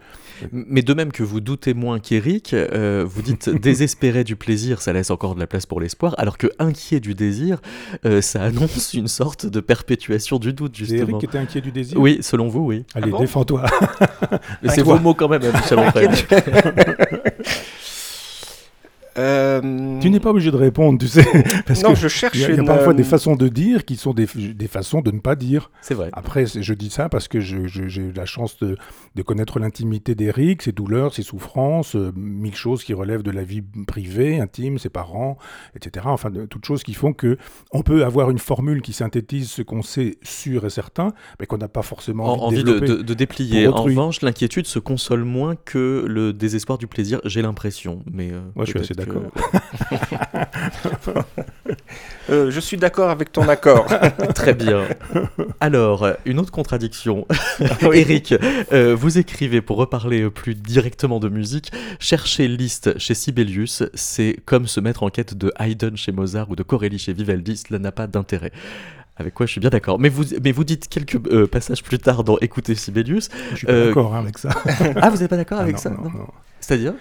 Mais de même que vous doutez moins qu'Eric, euh, vous dites désespéré du plaisir, ça laisse encore de la place pour l'espoir, alors que inquiet du désir, ça annonce une sorte de perpétuation du doute, justement. C'est Eric qui était inquiet du désir? Oui, selon vous, oui. Allez, ah défends-toi. c'est vos mots quand même, hein, Michel Euh, tu n'es pas obligé de répondre, tu sais. Parce non, je cherche. Il y a, parfois des façons de dire qui sont des, des façons de ne pas dire. C'est vrai. Après, je dis ça parce que j'ai eu la chance de, de connaître l'intimité d'Eric, ses douleurs, ses souffrances, euh, mille choses qui relèvent de la vie privée, intime, ses parents, etc. Enfin, de, toutes choses qui font que on peut avoir une formule qui synthétise ce qu'on sait sûr et certain, mais qu'on n'a pas forcément envie, de, de, de, déplier. En revanche, l'inquiétude se console moins que le désespoir du plaisir, j'ai l'impression. Mais euh, Moi, je suis assez d'accord. Euh, je suis d'accord avec ton accord. Très bien. Alors, une autre contradiction. Eric, euh, vous écrivez, pour reparler plus directement de musique, chercher liste chez Sibelius, c'est comme se mettre en quête de Haydn chez Mozart ou de Corelli chez Vivaldi, cela n'a pas d'intérêt. Avec quoi je suis bien d'accord. Mais vous, mais vous dites quelques euh, passages plus tard dans Écouter Sibelius. Je suis pas d'accord hein, avec ça. ah, vous n'êtes pas d'accord ah avec ça C'est-à-dire?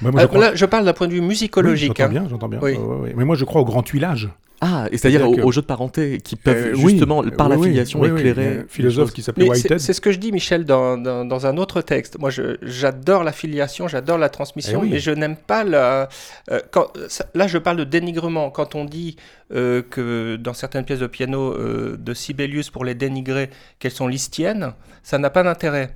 Moi, moi, je crois- Là, je parle d'un point de vue Oui, musicologique. J'entends hein. bien, j'entends bien. Oui. Ouais, ouais, ouais. Mais moi, je crois au grand tuilage. Ah, et c'est-à-dire aux, que- aux jeux de parenté qui peuvent Euh, oui, justement, par oui, l'affiliation, éclairer. Philosophe qui s'appelait Whitehead. c'est ce que je dis, Michel, dans, dans, dans un autre texte. Moi, j'adore l'affiliation, j'adore la transmission, Eh mais je n'aime pas la. euh, quand, là, je parle de dénigrement. Quand on dit euh, que dans certaines pièces de piano de Sibelius, pour les dénigrer, qu'elles sont listiennes, ça n'a pas d'intérêt.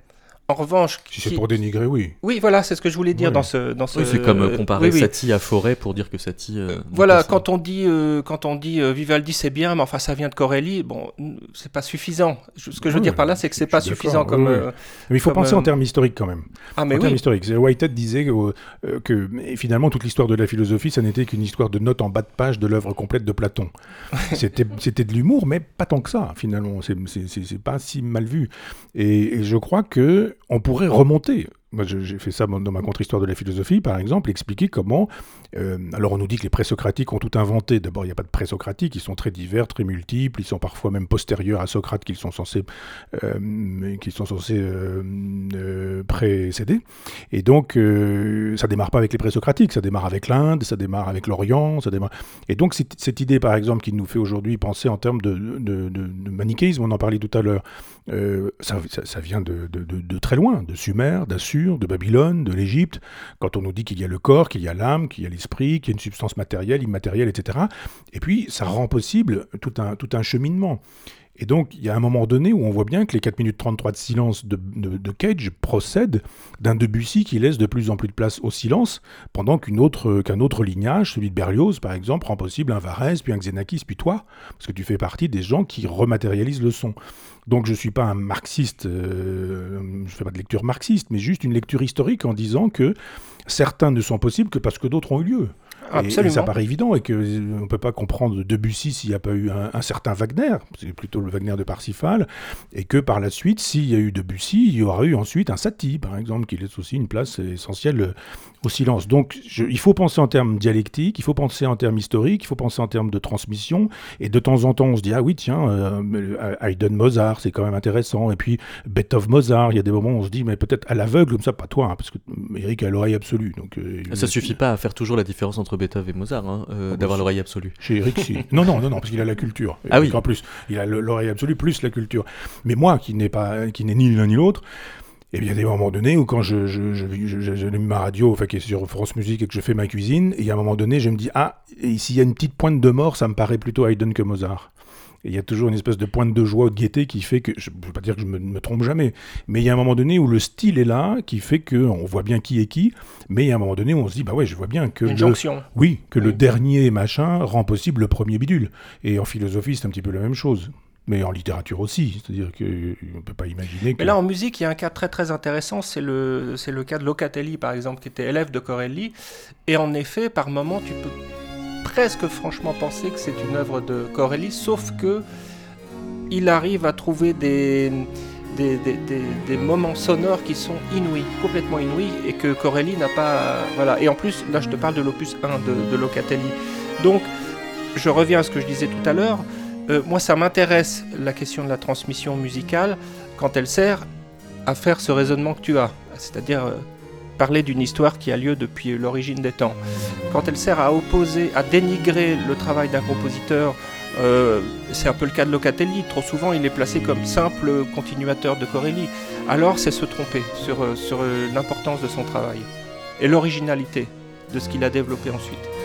En revanche, Si c'est pour dénigrer, oui. oui, voilà, c'est ce que je voulais dire Oui. dans ce, dans ce. Oui, c'est comme euh, comparer oui, oui. Satie à Forêt pour dire que Satie. euh, n'est Voilà, quand on dit, euh, quand on dit euh, Vivaldi c'est bien, mais enfin ça vient de Corelli, bon, c'est pas suffisant. Je- Ce que je veux Oui, dire par là, c'est que c'est pas suffisant comme. oui. euh, Mais il faut Comme, penser en euh, termes historiques quand même. Ah, mais en termes oui. historiques. Whitehead disait euh, euh, que finalement toute l'histoire de la philosophie, ça n'était qu'une histoire de notes en bas de page de l'œuvre complète de Platon. C'était c'était de l'humour, mais pas tant que ça finalement. C'est- C'est c'est- c'est pas si mal vu. Et, et je crois que on pourrait remonter. Moi, j'ai fait ça dans ma contre-histoire de la philosophie, par exemple, expliquer comment. euh, alors, on nous dit que les présocratiques ont tout inventé. D'abord, il n'y a pas de présocratiques, ils sont très divers, très multiples, ils sont parfois même postérieurs à Socrate, qu'ils sont censés, euh, qu'ils sont censés euh, précéder. Et donc, ça démarre pas avec les présocratiques, ça démarre avec l'Inde, ça démarre avec l'Orient, ça démarre. Et donc, cette, idée, par exemple, qui nous fait aujourd'hui penser en termes de, manichéisme, on en parlait tout à l'heure, ça, ça- vient de très loin, de Sumer, d'Assur, de Babylone, de l'Égypte. Quand on nous dit qu'il y a le corps, qu'il y a l'âme, qu'il y a l'esprit, qu'il y a une substance matérielle, immatérielle, etc. Et puis, ça rend possible tout un, tout un cheminement. Et donc, il y a un moment donné où on voit bien que les 4 minutes 33 de silence de, Cage procèdent d'un Debussy qui laisse de plus en plus de place au silence, pendant qu'une autre, qu'un autre lignage, celui de Berlioz par exemple, rend possible un Varese, puis un Xenakis, puis toi, parce que tu fais partie des gens qui rematérialisent le son. Donc je ne suis pas un marxiste, euh, je ne fais pas de lecture marxiste, mais juste une lecture historique en disant que certains ne sont possibles que parce que d'autres ont eu lieu. Et- Et, Absolument. ça paraît évident et qu'on ne peut pas comprendre Debussy s'il n'y a pas eu un, un certain Wagner, c'est plutôt le Wagner de Parsifal, et que par la suite, s'il y a eu Debussy, il y aura eu ensuite un Satie, par exemple, qui laisse aussi une place essentielle euh, au silence. Donc je- il faut penser en termes dialectiques, il faut penser en termes historiques, il faut penser en termes de transmission, et de temps en temps on se dit, ah oui, tiens, euh, Haydn Mozart, c'est quand même intéressant, et puis Beethoven Mozart, il y a des moments où on se dit, mais peut-être à l'aveugle, comme ça, pas toi, hein, parce que Eric a l'oreille absolue. Donc, euh, Ça suffit pas à faire toujours la différence entre Beethoven et Mozart, hein, euh, bah, d'avoir c'est- l'oreille absolue. Chez Eric, si. Non, non, non, non, parce qu'il a la culture. Ah oui. En plus, il a le- l'oreille absolue plus la culture. Mais moi, qui n'ai pas, qui n'ai ni l'un ni l'autre, eh bien, il y a des moments donnés où quand je, je, je, je- je- j'allume ma radio, enfin, qui est sur France Musique et que je fais ma cuisine, et il y a un moment donné, je me dis, ah, et s'il y a une petite pointe de mort, ça me paraît plutôt Haydn que Mozart. Et il y a toujours une espèce de pointe de joie ou de gaieté qui fait que, je ne veux pas dire que je me, me trompe jamais, mais il y a un moment donné où le style est là, qui fait qu'on voit bien qui est qui, mais il y a un moment donné où on se dit, bah ouais, je vois bien que Une le- jonction. oui, que le dernier machin rend possible le premier bidule. Et en philosophie, c'est un petit peu la même chose. Mais en littérature aussi. C'est-à-dire qu'on ne peut pas imaginer que... Mais là, en musique, il y a un cas très très intéressant, c'est le, c'est le cas de Locatelli, par exemple, qui était élève de Corelli. Et en effet, par moment, tu peux presque franchement penser que c'est une œuvre de Corelli, sauf que il arrive à trouver des, moments sonores qui sont inouïs, complètement inouïs, et que Corelli n'a pas... Voilà. Et en plus, là, je te parle de l'opus 1 de, de Locatelli. Donc, je reviens à ce que je disais tout à l'heure. Euh, moi, ça m'intéresse la question de la transmission musicale quand elle sert à faire ce raisonnement que tu as, c'est-à-dire euh, parler d'une histoire qui a lieu depuis l'origine des temps. Quand elle sert à opposer, à dénigrer le travail d'un compositeur, euh, c'est un peu le cas de Locatelli, trop souvent il est placé comme simple continuateur de Corelli, alors c'est se tromper sur, euh, sur l'importance de son travail et l'originalité de ce qu'il a développé ensuite.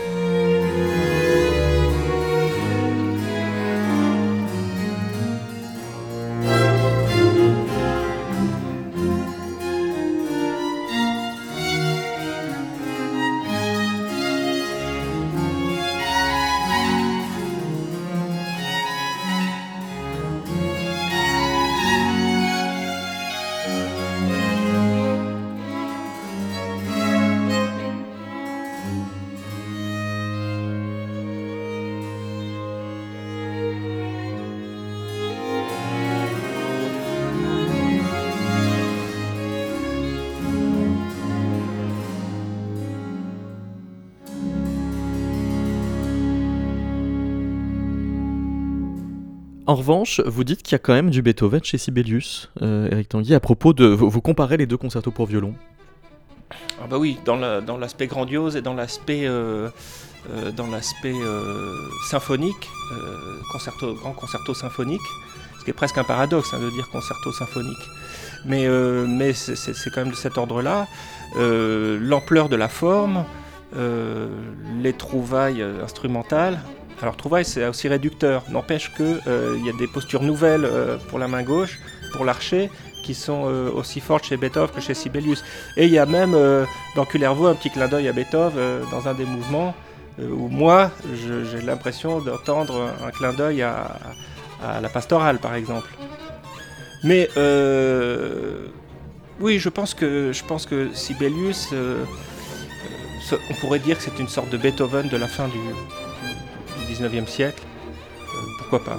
Vous dites qu'il y a quand même du Beethoven chez Sibelius, euh, Eric Tanguy, à propos de. Vous, vous comparez les deux concertos pour violon. Ah bah oui, dans l'aspect grandiose et dans l'aspect euh, euh, dans l'aspect symphonique, concerto, grand concerto symphonique, ce qui est presque un paradoxe hein, de dire concerto symphonique. Mais, mais c'est quand même de cet ordre-là. L'ampleur de la forme, les trouvailles instrumentales. Alors trouvailles c'est aussi réducteur, n'empêche qu'il y a des postures nouvelles pour la main gauche, pour l'archer, qui sont euh, aussi fortes chez Beethoven que chez Sibelius. Et il y a même euh, dans Kullervo un petit clin d'œil à Beethoven euh, dans un des mouvements où moi j'ai l'impression d'entendre un clin d'œil à, la pastorale par exemple. Mais oui, je pense que, je pense que Sibelius, on pourrait dire que c'est une sorte de Beethoven de la fin du 19e siècle. pourquoi pas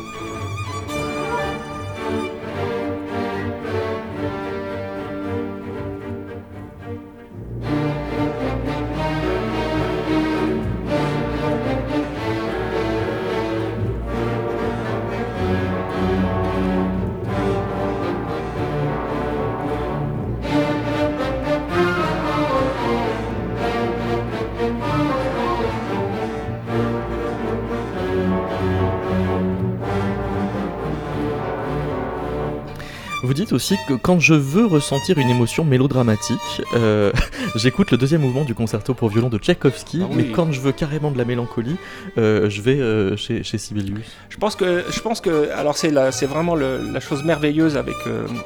Vous dites aussi que quand je veux ressentir une émotion mélodramatique, euh, j'écoute le deuxième mouvement du concerto pour violon de Tchaïkovski, ah mais quand je veux carrément de la mélancolie, euh, je vais euh, chez, chez, Sibelius. Je pense que, je pense que alors c'est c'est vraiment la chose merveilleuse avec,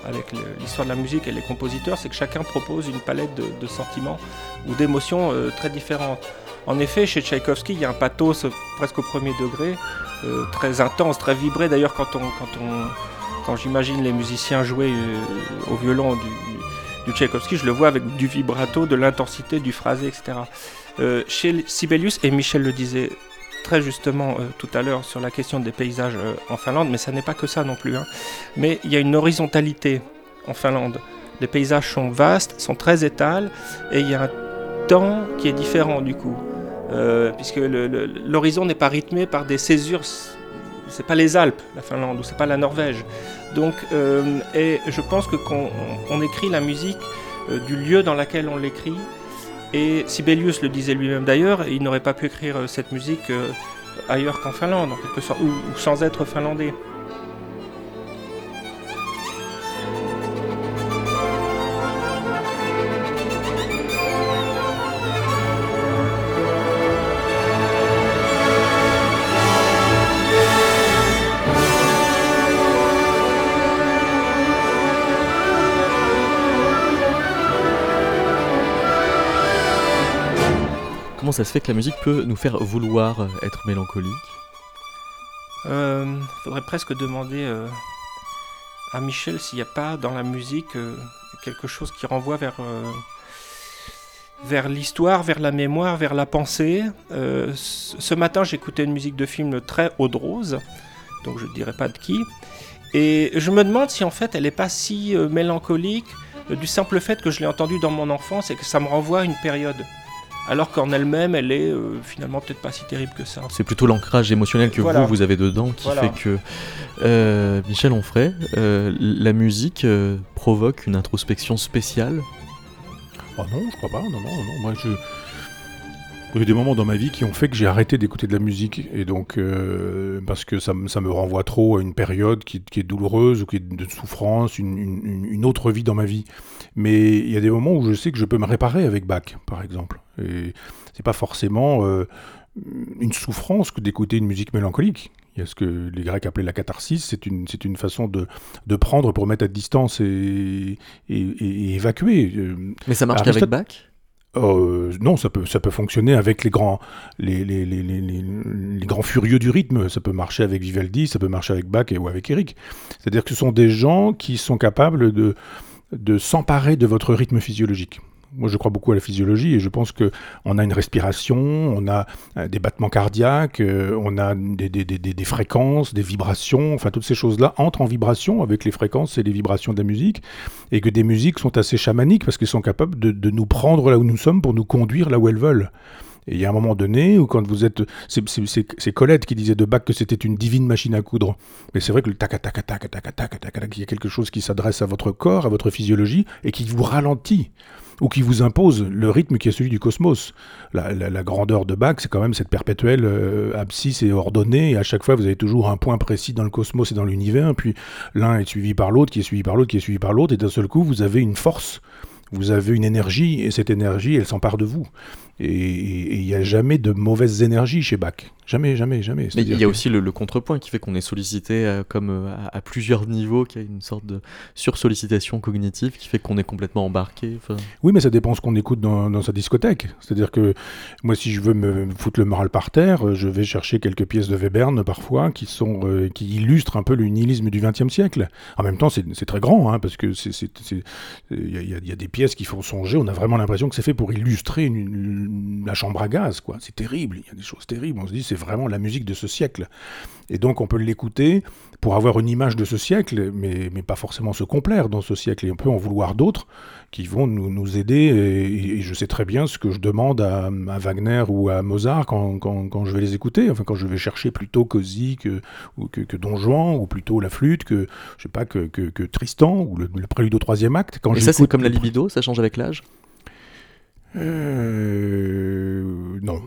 avec l'histoire de la musique et les compositeurs, c'est que chacun propose une palette de, de sentiments ou d'émotions très différentes. En effet, chez Tchaïkovski, il y a un pathos presque au premier degré, très intense, très vibré. D'ailleurs, quand on, quand on quand j'imagine les musiciens jouer euh, au violon du, du, Tchaïkovski, je le vois avec du vibrato, de l'intensité, du phrasé, etc. Euh, chez Sibelius, et Michel le disait très justement euh, tout à l'heure sur la question des paysages en Finlande, mais ça n'est pas que ça non plus. Hein. Mais il y a une horizontalité en Finlande. Les paysages sont vastes, sont très étals, et il y a un temps qui est différent du coup. puisque l'horizon n'est pas rythmé par des césures c'est pas les Alpes, la Finlande, ou c'est pas la Norvège. Donc, euh, et je pense que quand écrit la musique euh, du lieu dans lequel on l'écrit, et Sibelius le disait lui-même d'ailleurs, il n'aurait pas pu écrire euh, cette musique ailleurs qu'en Finlande, en quelque sorte, ou sans être finlandais. Ça se fait que la musique peut nous faire vouloir être mélancolique Il euh, faudrait presque demander euh, à Michel s'il n'y a pas dans la musique euh, quelque chose qui renvoie vers, vers l'histoire, vers la mémoire, vers la pensée. ce matin, j'écoutais une musique de film très haut rose, donc je ne dirais pas de qui. Et je me demande si en fait elle n'est pas si mélancolique du simple fait que je l'ai entendue dans mon enfance et que ça me renvoie à une période alors qu'en elle-même, elle est euh, finalement peut-être pas si terrible que ça. C'est plutôt l'ancrage émotionnel que vous, vous avez dedans qui fait que... Euh, Michel Onfray, euh, la musique provoque une introspection spéciale? Oh non, je crois pas, non, non, non, moi je... Il y a des moments dans ma vie qui ont fait que j'ai arrêté d'écouter de la musique. Et donc, parce que ça, me renvoie trop à une période qui, est douloureuse ou qui est de souffrance, une, autre vie dans ma vie. Mais il y a des moments où je sais que je peux me réparer avec Bach, par exemple. Et c'est pas forcément euh, une souffrance que d'écouter une musique mélancolique. Il y a ce que les Grecs appelaient la catharsis, c'est une, c'est une façon de, de, prendre pour mettre à distance et, et, évacuer. Euh, Mais ça marche qu'avec Bach? Euh, non, ça peut, ça peut fonctionner avec les grands, les, les, les, les, grands furieux du rythme. Ça peut marcher avec Vivaldi, ça peut marcher avec Bach et, ou avec Eric. C'est-à-dire que ce sont des gens qui sont capables de, de s'emparer de votre rythme physiologique. Moi, je crois beaucoup à la physiologie et je pense que on a une respiration, on a euh, des battements cardiaques, euh, on a des, fréquences, des vibrations, enfin toutes ces choses-là entrent en vibration avec les fréquences et les vibrations de la musique et que des musiques sont assez chamaniques parce qu'elles sont capables de, de nous prendre là où nous sommes pour nous conduire là où elles veulent. Et il y a un moment donné où quand vous êtes... C'est Colette qui disait de Bach que c'était une divine machine à coudre. Mais c'est vrai que le tac tac tac tac tac tac tac il y a quelque chose qui s'adresse à votre corps, à votre physiologie, et qui vous ralentit ou qui vous impose le rythme qui est celui du cosmos. La, grandeur de Bach, c'est quand même cette perpétuelle euh, abscisse et ordonnée, et à chaque fois vous avez toujours un point précis dans le cosmos et dans l'univers, puis l'un est suivi par l'autre, qui est suivi par l'autre, qui est suivi par l'autre, et d'un seul coup vous avez une force, vous avez une énergie, et cette énergie, elle s'empare de vous. Et il n'y a jamais de mauvaises énergies chez Bach. Jamais, jamais, jamais. Mais il y a aussi le, contrepoint qui fait qu'on est sollicité euh, comme euh, à, plusieurs niveaux, qu'il y a une sorte de sursollicitation cognitive qui fait qu'on est complètement embarqué. Oui, mais ça dépend ce qu'on écoute dans, sa discothèque. C'est-à-dire que moi, si je veux me foutre le moral par terre, euh, je vais chercher quelques pièces de Webern parfois qui, sont, qui illustrent un peu le nihilisme du XXe siècle. En même temps, c'est très grand, hein, parce que il y, a des pièces qui font songer. On a vraiment l'impression que c'est fait pour illustrer une, la chambre à gaz. quoi. C'est terrible. Il y a des choses terribles. On se dit, c'est vraiment la musique de ce siècle. Et donc on peut l'écouter pour avoir une image de ce siècle, mais, mais pas forcément se complaire dans ce siècle. Et on peut en vouloir d'autres qui vont nous, nous aider. Et, je sais très bien ce que je demande à, Wagner ou à Mozart quand, quand, quand, je vais les écouter. Enfin, quand je vais chercher plutôt Cosy que, que, que, Don Juan, ou plutôt la flûte, que, je sais pas, que, que, Tristan, ou le, prélude au troisième acte. Quand et ça, c'est comme la libido, ça change avec l'âge? Euh, Non.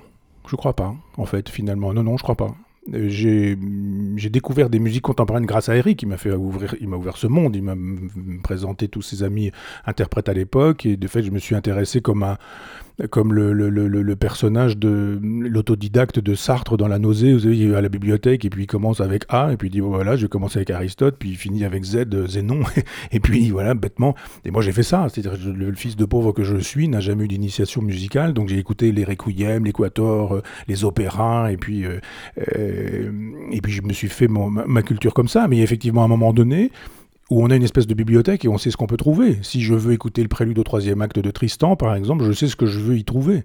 Je crois pas, en fait, finalement. Non, non, je crois pas. J'ai découvert des musiques contemporaines grâce à Eric. Il m'a fait ouvrir, il m'a ouvert ce monde. Il m'a présenté tous ses amis interprètes à l'époque. Et de fait, je me suis intéressé comme un, comme le, le, le, personnage de l'autodidacte de Sartre dans La Nausée. Vous savez, il à la bibliothèque et puis il commence avec A et puis il dit voilà, je vais commencer avec Aristote, puis il finit avec Z, Zénon, et puis voilà, bêtement. Et moi j'ai fait ça, c'est-à-dire le, fils de pauvre que je suis n'a jamais eu d'initiation musicale, donc j'ai écouté les requiem, l'équator, euh, les opéras, et puis euh, euh, et puis je me suis fait mon, ma culture comme ça. Mais effectivement, à un moment donné, où on a une espèce de bibliothèque et on sait ce qu'on peut trouver. Si je veux écouter le prélude au troisième acte de Tristan, par exemple, je sais ce que je veux y trouver.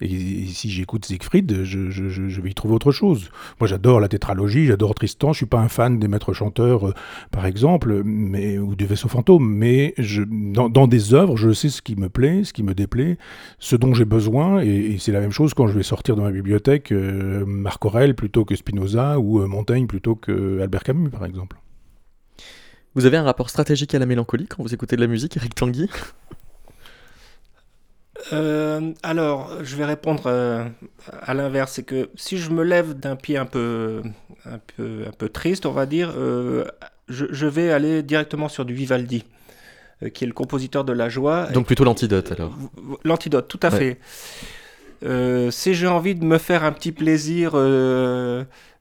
Et, si j'écoute Siegfried, je, vais y trouver autre chose. Moi, j'adore la tétralogie, j'adore Tristan. Je suis pas un fan des maîtres chanteurs, euh, par exemple, mais, ou des vaisseaux fantômes, mais dans, des œuvres, je sais ce qui me plaît, ce qui me déplaît, ce dont j'ai besoin, et, c'est la même chose quand je vais sortir dans ma bibliothèque euh, Marc Aurèle plutôt que Spinoza ou euh, Montaigne plutôt que Albert Camus, par exemple. Vous avez un rapport stratégique à la mélancolie quand vous écoutez de la musique, Eric Tanguy euh, alors, je vais répondre euh, à l'inverse, c'est que si je me lève d'un pied un peu, un peu, un peu triste, on va dire, euh, je, vais aller directement sur du Vivaldi, qui est le compositeur de la joie. Donc plutôt l'antidote alors. L'antidote, tout à fait. si j'ai envie de me faire un petit plaisir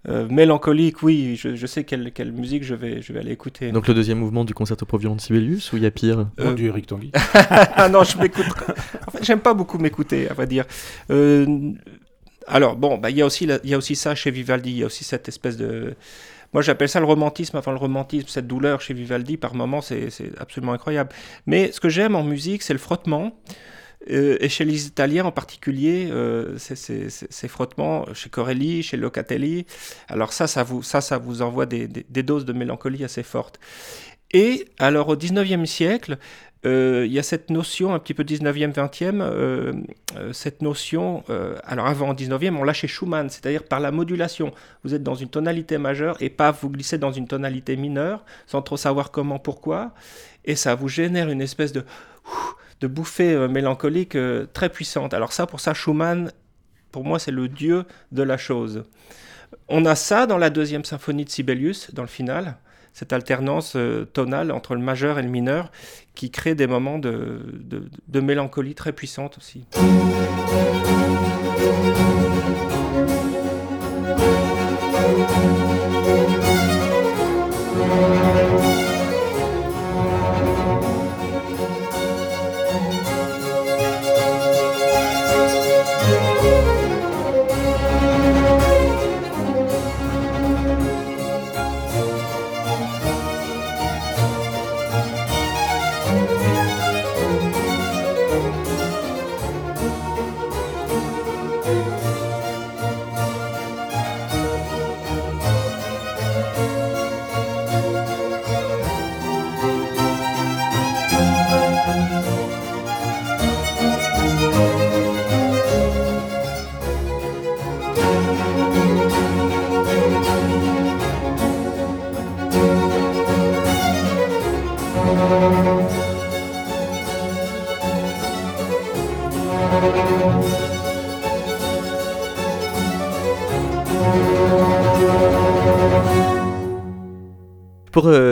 euh, mélancolique, oui, je, sais quelle, quelle, musique je vais, je vais aller écouter. Donc le deuxième mouvement du concerto pour violon de Sibelius ou il y a pire euh... du Eric Tanguy. ah non, je m'écoute. En fait, j'aime pas beaucoup m'écouter, à vrai dire. Euh, alors bon, bah, il y a aussi il y a aussi ça chez Vivaldi, il y a aussi cette espèce de moi, j'appelle ça le romantisme. Enfin, le romantisme, cette douleur chez Vivaldi, par moments, c'est absolument incroyable. Mais ce que j'aime en musique, c'est le frottement. Euh, et chez les Italiens en particulier, euh, ces frottements, chez Corelli, chez Locatelli, alors ça, ça vous, ça, ça vous envoie des, doses de mélancolie assez fortes. Et alors au 19e siècle, euh, il y a cette notion, un petit peu 19e, 20e, cette notion, alors avant 19e, on l'a chez Schumann, c'est-à-dire par la modulation. Vous êtes dans une tonalité majeure et pas vous glissez dans une tonalité mineure, sans trop savoir comment, pourquoi, et ça vous génère une espèce de de bouffées euh, mélancoliques euh, très puissantes. Alors ça, pour ça, Schumann, pour moi, c'est le dieu de la chose. On a ça dans la deuxième symphonie de Sibelius, dans le final, cette alternance euh, tonale entre le majeur et le mineur, qui crée des moments de, de mélancolie très puissantes aussi.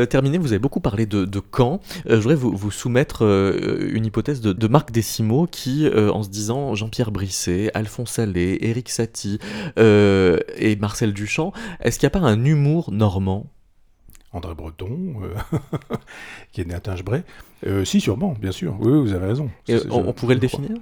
Terminer, vous avez beaucoup parlé de, de Caen. Euh, je voudrais vous, vous soumettre euh, une hypothèse de, de Marc Desimo qui, euh, en se disant Jean-Pierre Brisset, Alphonse Allais, Éric Satie et Marcel Duchamp, est-ce qu'il n'y a pas un humour normand? André Breton, euh, qui est né à Tingebray. Euh, si, sûrement, bien sûr. Oui, vous avez raison. Et, on, je- on pourrait le crois. définir?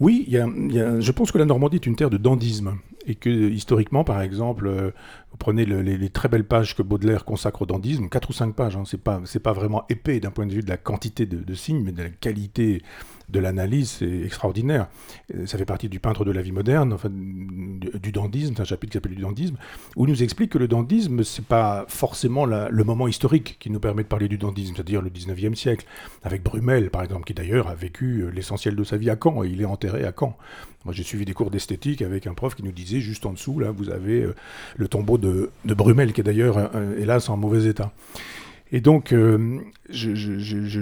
Oui, il y a- il y a- je pense que la Normandie est une terre de dandisme. Et que historiquement, par exemple, vous prenez le- les, très belles pages que Baudelaire consacre au dandisme, 4 ou 5 pages, hein, c'est pas, pas vraiment épais d'un point de vue de la quantité de, signes, mais de la qualité de l'analyse, c'est extraordinaire. Euh, Ça fait partie du peintre de la vie moderne, enfin, du, dandisme, c'est un chapitre qui s'appelle du dandisme, où il nous explique que le dandisme, c'est pas forcément le moment historique qui nous permet de parler du dandisme, c'est-à-dire le 19e siècle, avec Brumel, par exemple, qui d'ailleurs a vécu euh, l'essentiel de sa vie à Caen, et il est enterré à Caen. Moi, j'ai suivi des cours d'esthétique avec un prof qui nous disait, juste en dessous, là, vous avez euh, le tombeau de, de Brumel, qui est d'ailleurs, euh, hélas, en mauvais état. Et donc, euh, je,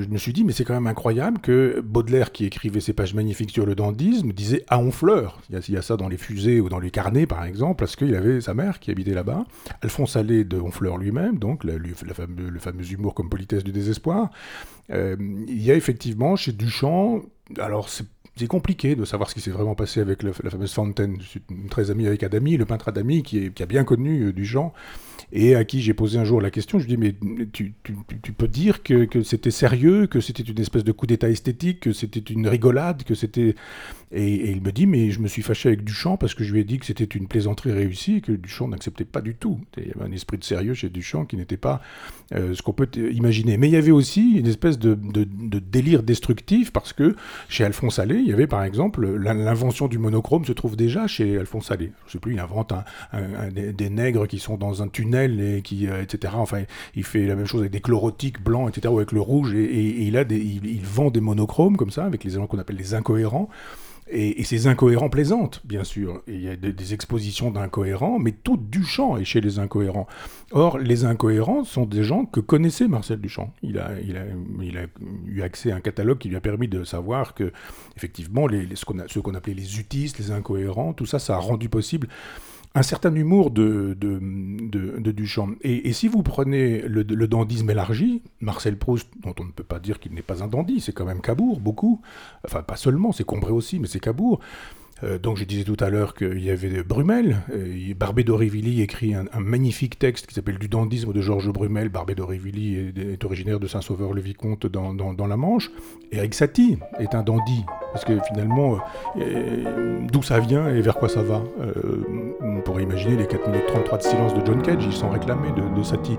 me suis dit, mais c'est quand même incroyable que Baudelaire, qui écrivait ces pages magnifiques sur le dandisme, disait à Honfleur. Il y, a, il y a ça dans les fusées ou dans les carnets, par exemple, parce qu'il avait sa mère qui habitait là-bas. Alphonse Allais de Honfleur lui-même, donc le fameux humour comme politesse du désespoir. Euh, il y a effectivement chez Duchamp, alors c'est c'est compliqué de savoir ce qui s'est vraiment passé avec la fameuse Fontaine. Je suis très ami avec Adami, le peintre Adami, qui, a bien connu euh, Duchamp, et à qui j'ai posé un jour la question. Je lui dis, mais tu, peux dire que, c'était sérieux, que c'était une espèce de coup d'état esthétique, que c'était une rigolade, que c'était... Et, il me dit, mais je me suis fâché avec Duchamp parce que je lui ai dit que c'était une plaisanterie réussie et que Duchamp n'acceptait pas du tout. Il y avait un esprit de sérieux chez Duchamp qui n'était pas euh, ce qu'on peut imaginer. Mais il y avait aussi une espèce de- de délire destructif parce que chez Alphonse Allais, il y avait par exemple l'in- l'invention du monochrome se trouve déjà chez Alphonse Allais. Je sais plus, il invente des, nègres qui sont dans un tunnel et qui, euh, etc. Enfin, il fait la même chose avec des chlorotiques blancs, etc. ou avec le rouge et il a des, il, il vend des monochromes comme ça avec les éléments qu'on appelle les incohérents. Et, ces incohérents plaisantent, bien sûr. Il y a des, expositions d'incohérents, mais tout Duchamp est chez les incohérents. Or, les incohérents sont des gens que connaissait Marcel Duchamp. Il a, eu accès à un catalogue qui lui a permis de savoir que, effectivement, ce qu'on appelait les utistes, les incohérents, tout ça, ça a rendu possible un certain humour de, Duchamp. Et, si vous prenez le, le dandisme élargi, Marcel Proust, dont on ne peut pas dire qu'il n'est pas un dandy, c'est quand même Cabourg, beaucoup. Enfin, pas seulement, c'est Combray aussi, mais c'est Cabourg. Euh, donc je disais tout à l'heure qu'il y avait Brumel. Euh, Barbé d'Aurevilly écrit un, magnifique texte qui s'appelle Du dandisme de Georges Brumel. Barbé d'Aurevilly est, originaire de Saint-Sauveur-le-Vicomte dans, la Manche. Eric Satie est un dandy. Parce que finalement, euh, d'où ça vient et vers quoi ça va On pourrait imaginer les 4 minutes 33 de silence de John Cage, ils sont réclamés de, de Satie.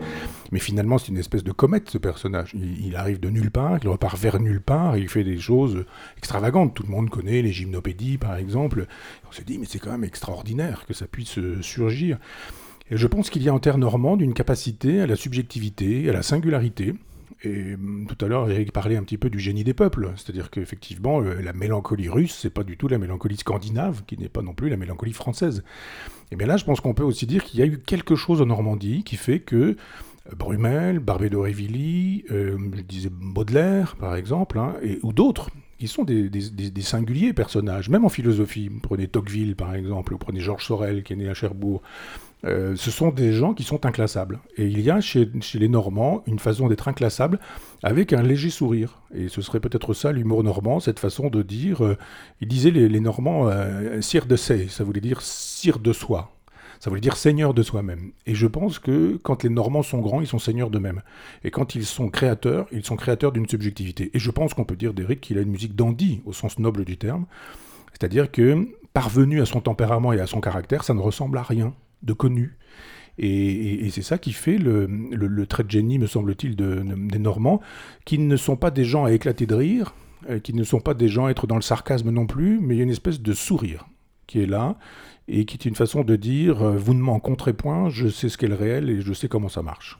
Mais finalement, c'est une espèce de comète, ce personnage. Il, arrive de nulle part, il repart vers nulle part, il fait des choses extravagantes. Tout le monde connaît les gymnopédies, par exemple. On se dit, mais c'est quand même extraordinaire que ça puisse euh, surgir. Et je pense qu'il y a en terre normande une capacité à la subjectivité, à la singularité. Et hum, tout à l'heure, Eric parlait un petit peu du génie des peuples. C'est-à-dire qu'effectivement, euh, la mélancolie russe, c'est pas du tout la mélancolie scandinave, qui n'est pas non plus la mélancolie française. Et bien là, je pense qu'on peut aussi dire qu'il y a eu quelque chose en Normandie qui fait que euh, Brumel, Barbé d'Aurevilly, je disais Baudelaire, par exemple, hein, et, ou d'autres, qui sont des, singuliers personnages, même en philosophie. Prenez Tocqueville, par exemple, ou prenez Georges Sorel, qui est né à Cherbourg. Euh, ce sont des gens qui sont inclassables. Et il y a chez, les Normands une façon d'être inclassable avec un léger sourire. Et ce serait peut-être ça l'humour normand, cette façon de dire. euh, ils disaient les, Normands euh, sire de se, ça voulait dire sire de soi. Ça voulait dire seigneur de soi-même. Et je pense que quand les Normands sont grands, ils sont seigneurs d'eux-mêmes. Et quand ils sont créateurs, ils sont créateurs d'une subjectivité. Et je pense qu'on peut dire d'Éric qu'il a une musique dandy, au sens noble du terme. C'est-à-dire que, parvenu à son tempérament et à son caractère, ça ne ressemble à rien de connu. Et, c'est ça qui fait le, trait de génie, me semble-t-il, de- des Normands, qui ne sont pas des gens à éclater de rire, euh, qui ne sont pas des gens à être dans le sarcasme non plus, mais il y a une espèce de sourire qui est là, et qui est une façon de dire, euh, vous ne m'en compterez point, je sais ce qu'est le réel et je sais comment ça marche.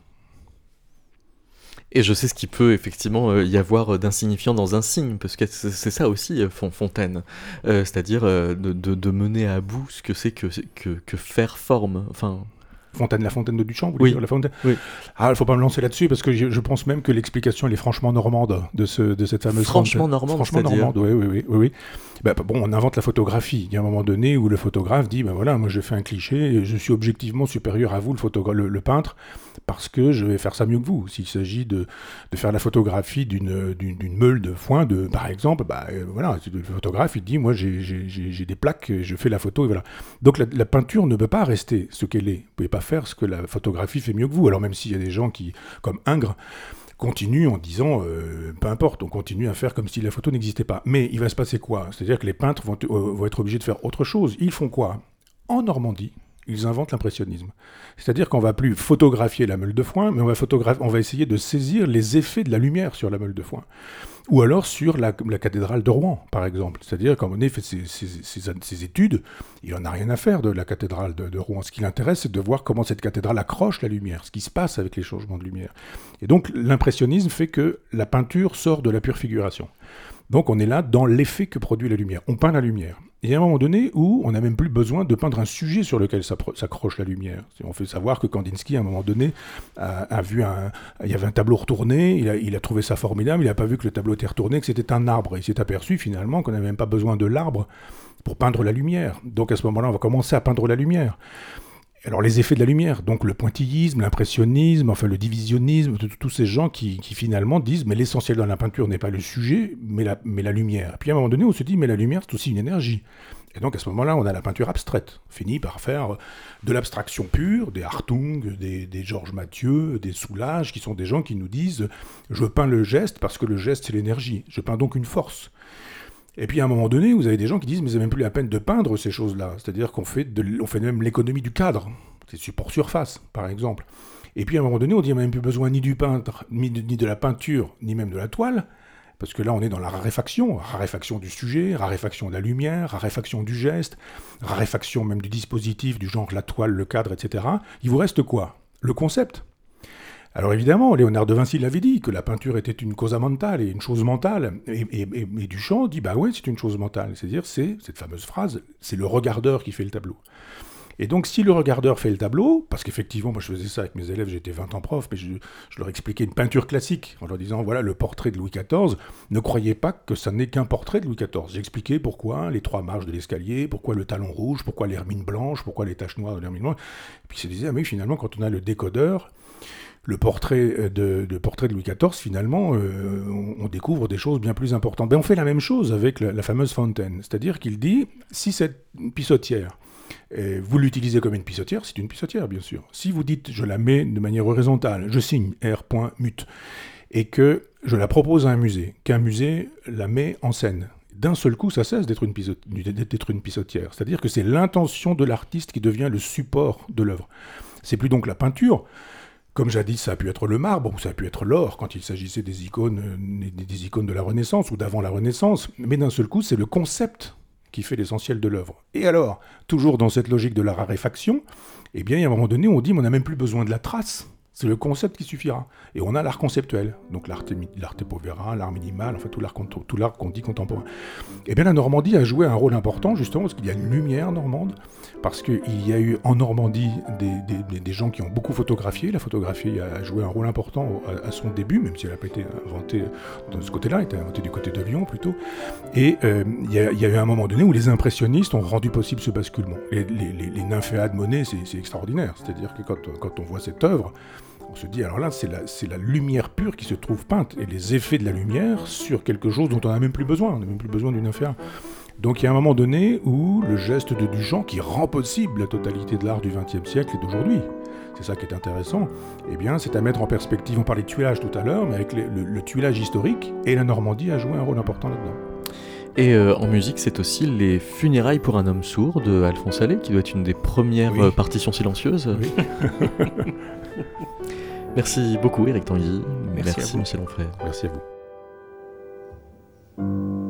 Et je sais ce qui peut effectivement euh, y avoir d'insignifiant dans un signe, parce que c'est ça aussi euh, Fon- Fontaine, Euh, c'est-à-dire de, de- de mener à bout ce que c'est que, que, que faire forme. Enfin, Fontaine, la fontaine de Duchamp, vous Oui. dire la fontaine Oui. Ah, il faut pas me lancer là-dessus parce que je, je pense même que l'explication elle est franchement normande de, ce, de cette fameuse Franchement fontaine. normande, Franchement normande, oui, oui, oui, oui, bah, bon, on invente la photographie. Il y a un moment donné où le photographe dit, ben voilà, moi je fais un cliché, je suis objectivement supérieur à vous, le, le, peintre, parce que je vais faire ça mieux que vous. S'il s'agit de, de, faire la photographie d'une meule de foin, de, par exemple, euh, voilà, le photographe, il dit, moi j'ai des plaques, je fais la photo, et voilà. Donc la, peinture ne peut pas rester ce qu'elle est. Vous pouvez pas faire ce que la photographie fait mieux que vous. Alors même s'il y a des gens qui, comme Ingres, continue en disant, euh, peu importe, on continue à faire comme si la photo n'existait pas. Mais il va se passer quoi? C'est-à-dire que les peintres euh, vont être obligés de faire autre chose. Ils font quoi? En Normandie, ils inventent l'impressionnisme. C'est-à-dire qu'on va plus photographier la meule de foin, mais on va, va essayer de saisir les effets de la lumière sur la meule de foin. Ou alors sur la, cathédrale de Rouen, par exemple. C'est-à-dire quand on fait ses, études, il n'en a rien à faire de la cathédrale de, Rouen. Ce qui l'intéresse, c'est de voir comment cette cathédrale accroche la lumière, ce qui se passe avec les changements de lumière. Et donc l'impressionnisme fait que la peinture sort de la pure figuration. Donc on est là dans l'effet que produit la lumière. On peint la lumière. Il y a un moment donné où on n'a même plus besoin de peindre un sujet sur lequel s'accroche la lumière. On fait savoir que Kandinsky, à un moment donné, a, vu un, il y avait un tableau retourné, il a, trouvé ça formidable, il n'a pas vu que le tableau était retourné, que c'était un arbre. Il s'est aperçu finalement qu'on n'avait même pas besoin de l'arbre pour peindre la lumière. Donc à ce moment-là, on va commencer à peindre la lumière. Alors les effets de la lumière, donc le pointillisme, l'impressionnisme, enfin le divisionnisme, tous ces gens qui, finalement disent mais l'essentiel dans la peinture n'est pas le sujet, mais la, lumière. Puis à un moment donné, on se dit mais la lumière c'est aussi une énergie. Et donc à ce moment-là, on a la peinture abstraite, finit par faire de l'abstraction pure, des Hartung, des, des Georges Mathieu, des Soulages, qui sont des gens qui nous disent je peins le geste parce que le geste c'est l'énergie, je peins donc une force. Et puis à un moment donné, vous avez des gens qui disent mais c'est même plus la peine de peindre ces choses-là. C'est-à-dire qu'on fait, on fait même l'économie du cadre, c'est support surface, par exemple. Et puis à un moment donné, on dit a même plus besoin ni du peintre, de, ni de la peinture, ni même de la toile, parce que là on est dans la raréfaction, raréfaction du sujet, raréfaction de la lumière, raréfaction du geste, raréfaction même du dispositif, du genre la toile, le cadre, etc. Il vous reste quoi? Le concept. Alors évidemment, Léonard de Vinci l'avait dit, que la peinture était une causa mentale et une chose mentale. Et, Duchamp dit, bah ouais, c'est une chose mentale. C'est-à-dire, c'est cette fameuse phrase, c'est le regardeur qui fait le tableau. Et donc, si le regardeur fait le tableau, parce qu'effectivement, moi je faisais ça avec mes élèves, j'étais 20 ans prof, mais je, leur expliquais une peinture classique, en leur disant, voilà, le portrait de Louis XIV, ne croyez pas que ça n'est qu'un portrait de Louis XIV. J'expliquais pourquoi les trois marches de l'escalier, pourquoi le talon rouge, pourquoi l'hermine blanche, pourquoi les taches noires de l'hermine blanche. Et puis il se disait, ah mais finalement, quand on a le décodeur, le portrait euh, de, portrait de Louis XIV, finalement, euh, on, découvre des choses bien plus importantes. Ben, on fait la même chose avec la, fameuse fontaine. C'est-à-dire qu'il dit, si cette pissotière, euh, vous l'utilisez comme une pissotière, c'est une pissotière, bien sûr. Si vous dites, je la mets de manière horizontale, je signe R.mut, et que je la propose à un musée, qu'un musée la met en scène, d'un seul coup, ça cesse d'être une, une pissotière. C'est-à-dire que c'est l'intention de l'artiste qui devient le support de l'œuvre. C'est plus donc la peinture, comme jadis, ça a pu être le marbre ou ça a pu être l'or quand il s'agissait des icônes, euh, des icônes de la Renaissance ou d'avant la Renaissance. Mais d'un seul coup, c'est le concept qui fait l'essentiel de l'œuvre. Et alors, toujours dans cette logique de la raréfaction, eh bien, il y a un moment donné, on dit, on n'a même plus besoin de la trace. C'est le concept qui suffira. Et on a l'art conceptuel, donc l'art povera, l'art minimal, enfin tout l'art qu'on dit contemporain. Et eh bien la Normandie a joué un rôle important justement parce qu'il y a une lumière normande, parce qu'il y a eu en Normandie des, gens qui ont beaucoup photographié. La photographie a joué un rôle important à, son début, même si elle n'a pas été inventée de ce côté-là, elle a été inventée du côté de Lyon plutôt. Et euh, il, y a, eu un moment donné où les impressionnistes ont rendu possible ce basculement. Les, les, les, nymphéas de Monet, c'est extraordinaire. C'est-à-dire que quand on voit cette œuvre, on se dit, alors là, c'est la, la, lumière pure qui se trouve peinte, et les effets de la lumière sur quelque chose dont on n'a même plus besoin, on n'a même plus besoin d'une affaire. Donc il y a un moment donné où le geste de Duchamp, qui rend possible la totalité de l'art du XXe siècle et d'aujourd'hui, c'est ça qui est intéressant, eh bien c'est à mettre en perspective, on parlait de tuilage tout à l'heure, mais avec le, le, tuilage historique, et la Normandie a joué un rôle important là-dedans. Et euh, en musique, c'est aussi Les Funérailles pour un homme sourd de Alphonse Allais, qui doit être une des premières euh, partitions silencieuses. Oui. Merci beaucoup, Eric Tanguy. Merci, Merci à Merci à vous.